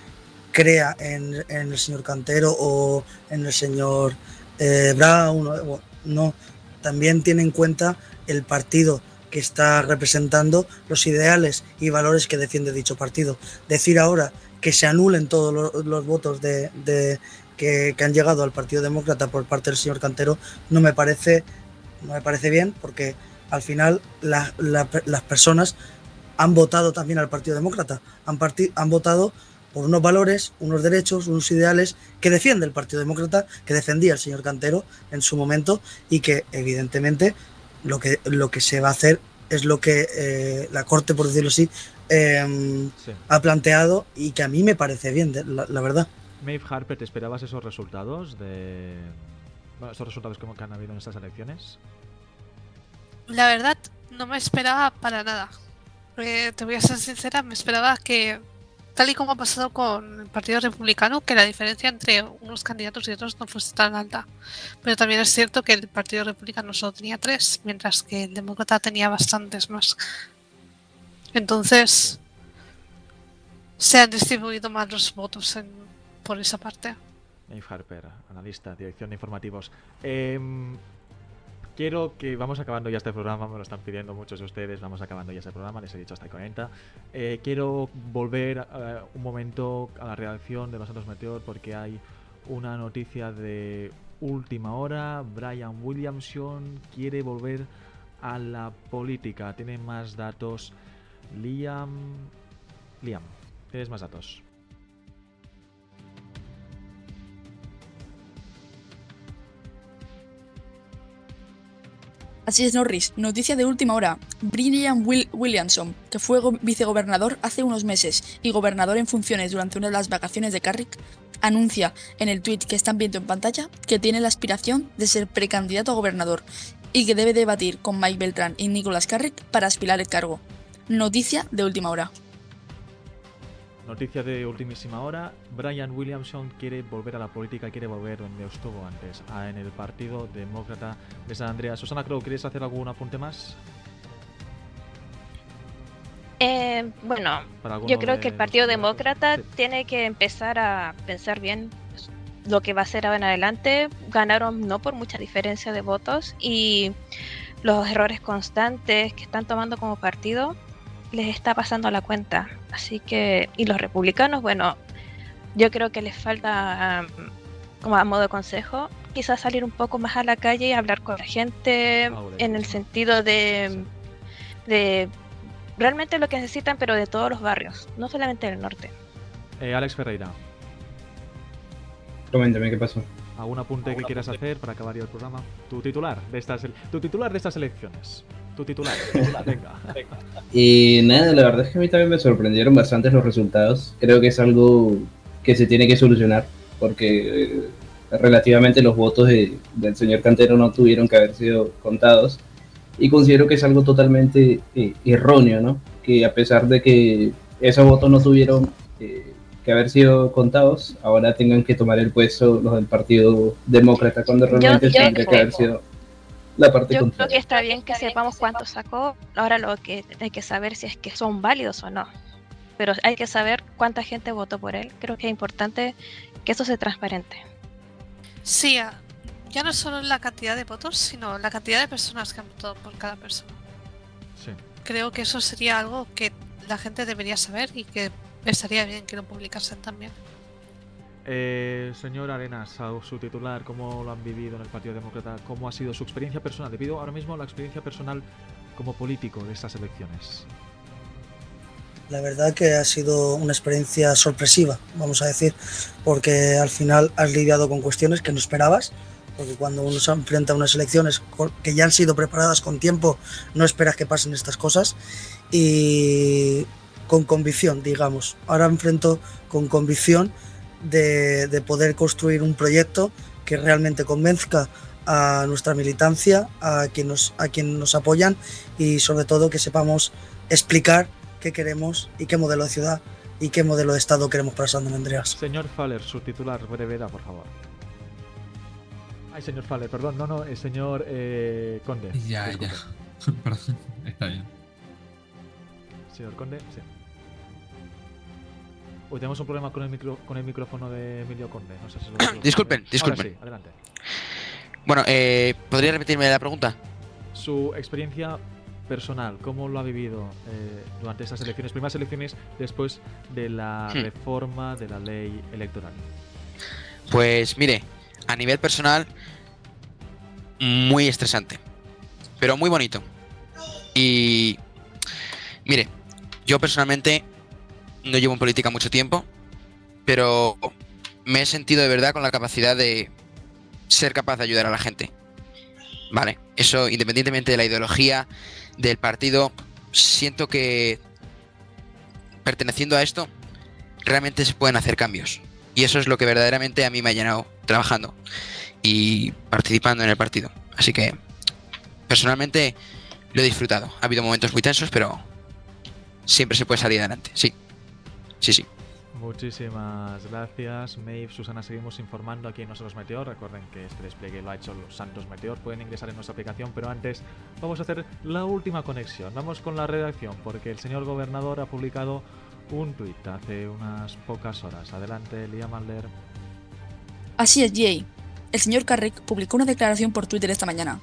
S2: crea en, el señor Cantero o en el señor eh, Brown, no, también tiene en cuenta el partido que está representando, los ideales y valores que defiende dicho partido. Decir ahora que se anulen todos los, votos de- que, que han llegado al Partido Demócrata por parte del señor Cantero no me parece, no me parece bien porque al final la- la- las personas han votado también al Partido Demócrata, han, parti- han votado por unos valores, unos derechos, unos ideales que defiende el Partido Demócrata, que defendía el señor Cantero en su momento y que evidentemente lo que, lo que se va a hacer es lo que eh, la Corte, por decirlo así, em,
S1: Sí.
S2: ha planteado y que a mí me parece bien, la verdad.
S1: Maeve Harper, ¿te esperabas esos resultados de. Bueno, resultados que han habido en estas elecciones?
S4: La verdad, no me esperaba para nada. Te voy a ser sincera, me esperaba que, tal y como ha pasado con el Partido Republicano, que la diferencia entre unos candidatos y otros no fuese tan alta. Pero también es cierto que el Partido Republicano solo tenía tres, mientras que el Demócrata tenía bastantes más. Entonces, se han distribuido más los votos en- por esa parte.
S1: Maeve Harper, analista, dirección de informativos. Em, quiero que vamos acabando ya este programa, me lo están pidiendo muchos de ustedes, vamos acabando ya este programa, les he dicho hasta el 40. Eh, quiero volver eh, un momento a la reacción de los Santos Meteor porque hay una noticia de última hora. Brian Williamson quiere volver a la política. Tiene más datos. Liam. Liam, tienes más datos.
S6: Así es, Norris. Noticia de última hora. Brian Will Williamson, que fue go- vicegobernador hace unos meses y gobernador en funciones durante una de las vacaciones de Carrick, anuncia en el tweet que están viendo en pantalla que tiene la aspiración de ser precandidato a gobernador y que debe debatir con Mike Beltrán y Nicholas Carrick para aspirar el cargo. Noticia de última hora.
S1: Noticia de ultimísima hora. Brian Williamson quiere volver a la política, quiere volver donde estuvo antes, a- en el Partido Demócrata de San Andreas. Susana Crow, ¿quieres hacer algún apunte más?
S10: Eh, bueno, yo creo
S1: de
S10: que el Partido. Demócrata
S1: Sí.
S10: tiene que empezar a pensar bien lo que va a hacer ahora en adelante. Ganaron no por mucha diferencia de votos y los errores constantes que están tomando como partido les está pasando a la cuenta. Así que, y los republicanos, bueno, yo creo que les falta, um, como a modo de consejo, quizás salir un poco más a la calle y hablar con la gente
S1: de
S10: en el sentido de, de realmente lo que necesitan, pero de todos los barrios, no solamente del norte.
S1: Eh, Alex Ferreira,
S5: Coméntame qué pasó.
S1: ¿algún apunte que quieras hacer para acabar ya el programa? Tu titular de estas, tu titular de estas elecciones. Tu titular. Venga.
S5: Y nada, la verdad es que a mí también me sorprendieron bastante los resultados. Creo que es algo que se tiene que solucionar porque eh, relativamente los votos de- del señor Cantero no tuvieron que haber sido contados. Y considero que es algo totalmente eh, erróneo, ¿no? Que a pesar de que esos votos no tuvieron eh, que haber sido contados, ahora tengan que tomar el puesto los del Partido Demócrata cuando realmente tendría que haber sido la parte
S10: Yo creo que está bien que sepamos cuánto sacó, ahora lo que hay que saber si es que son válidos o no. Pero hay que saber cuánta gente votó por él. Creo que es importante que eso sea transparente.
S4: Sí, a- ya no solo la cantidad de votos, sino la cantidad de personas que han votado por cada persona.
S1: Sí.
S4: Creo que eso sería algo que la gente debería saber y que estaría bien que lo publicasen también.
S1: Eh, señor Arenas, a su titular, ¿cómo lo han vivido en el Partido Demócrata? ¿Cómo ha sido su experiencia personal? Le pido ahora mismo la experiencia personal como político de estas elecciones.
S2: La verdad que ha sido una experiencia sorpresiva, vamos a decir, porque al final has lidiado con cuestiones que no esperabas, porque cuando uno se enfrenta a unas elecciones que ya han sido preparadas con tiempo, no esperas que pasen estas cosas y con convicción, digamos. Ahora enfrento con convicción de, de poder construir un proyecto que realmente convenzca a nuestra militancia, a quien nos, a quien nos apoyan y sobre todo que sepamos explicar qué queremos y qué modelo de ciudad y qué modelo de Estado queremos para San Andreas.
S1: Señor Faller, su titular, brevedad, por favor. Ay, señor Faller, perdón, no, no, el señor eh, Conde.
S7: Ya,
S1: disculpe.
S7: ya. Perdón, está bien.
S1: Señor Conde, sí. Uy, tenemos un problema con el, micro, con el micrófono de Emilio Conde. No sé si lo- lo-
S11: Disculpen,
S1: Ahora
S11: disculpen.
S1: sí, adelante.
S11: Bueno, eh, ¿podría repetirme la pregunta?
S1: Su experiencia personal, ¿cómo lo ha vivido eh, durante estas elecciones? Primeras elecciones después de la
S11: Hmm.
S1: reforma de la ley electoral.
S11: Pues mire, a nivel personal, muy estresante, pero muy bonito. Y mire, yo personalmente no llevo en política mucho tiempo, pero me he sentido de verdad con la capacidad de ser capaz de ayudar a la gente. Vale, eso independientemente de la ideología del partido, siento que perteneciendo a esto realmente se pueden hacer cambios. Y eso es lo que verdaderamente a mí me ha llenado trabajando y participando en el partido. Así que personalmente lo he disfrutado. Ha habido momentos muy tensos, pero siempre se puede salir adelante. Sí, sí, sí.
S1: Muchísimas gracias, Maeve, Susana. Seguimos informando aquí en Nosotros Meteor. Recuerden que este despliegue lo ha hecho los Santos Meteor. Pueden ingresar en nuestra aplicación, pero antes vamos a hacer la última conexión. Vamos con la redacción, porque el señor gobernador ha publicado un tuit hace unas pocas horas. Adelante, Liam Alder.
S6: Así es, Jay. El señor Carrick publicó una declaración por Twitter esta mañana.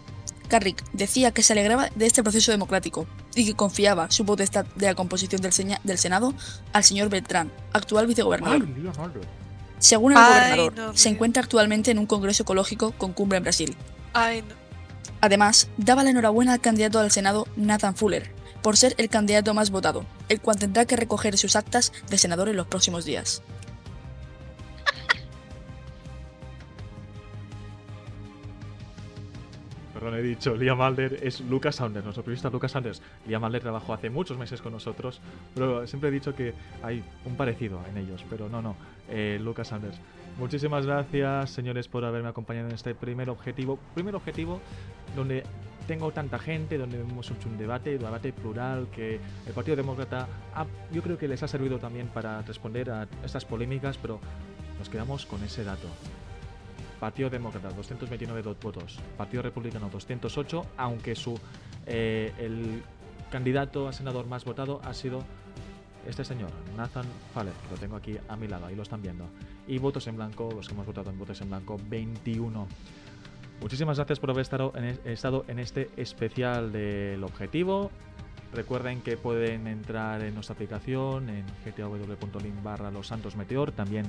S6: Carrick decía que se alegraba de este proceso democrático y que confiaba su potestad de la composición del, seña- del Senado al señor Beltrán, actual vicegobernador. Según el
S4: Ay,
S6: gobernador,
S4: no,
S6: se encuentra actualmente en un congreso ecológico con cumbre en Brasil.
S4: Ay, no.
S6: Además, daba la enhorabuena al candidato al Senado, Nathan Fuller, por ser el candidato más votado, el cual tendrá que recoger sus actas de senador en los próximos días.
S1: Perdón, he dicho, Liam Alder es Lucas Saunders, nuestro periodista Lucas Saunders. Liam Alder trabajó hace muchos meses con nosotros, pero siempre he dicho que hay un parecido en ellos, pero no, no, eh, Lucas Saunders. Muchísimas gracias, señores, por haberme acompañado en este primer objetivo. Primer objetivo donde tengo tanta gente, donde hemos hecho un debate, un debate plural, que el Partido Demócrata ha- yo creo que les ha servido también para responder a estas polémicas, pero nos quedamos con ese dato. Partido Demócrata 229 do- votos, Partido Republicano 208, aunque su eh, el candidato a senador más votado ha sido este señor, Nathan Faller, que lo tengo aquí a mi lado, ahí lo están viendo. Y votos en blanco, los que hemos votado en votos en blanco, 21. Muchísimas gracias por haber estado en, es- estado en este especial del objetivo. Recuerden que pueden entrar en nuestra aplicación en gtaw.link barra los santos meteor, también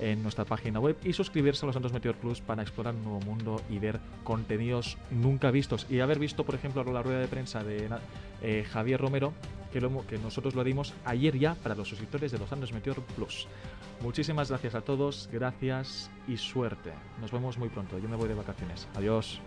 S1: en nuestra página web y suscribirse a los Santos Meteor Plus para explorar un nuevo mundo y ver contenidos nunca vistos. Y haber visto, por ejemplo, la rueda de prensa de eh, Javier Romero, que, que nosotros lo dimos ayer ya para los suscriptores de los Santos Meteor Plus. Muchísimas gracias a todos, gracias y suerte. Nos vemos muy pronto. Yo me voy de vacaciones. Adiós.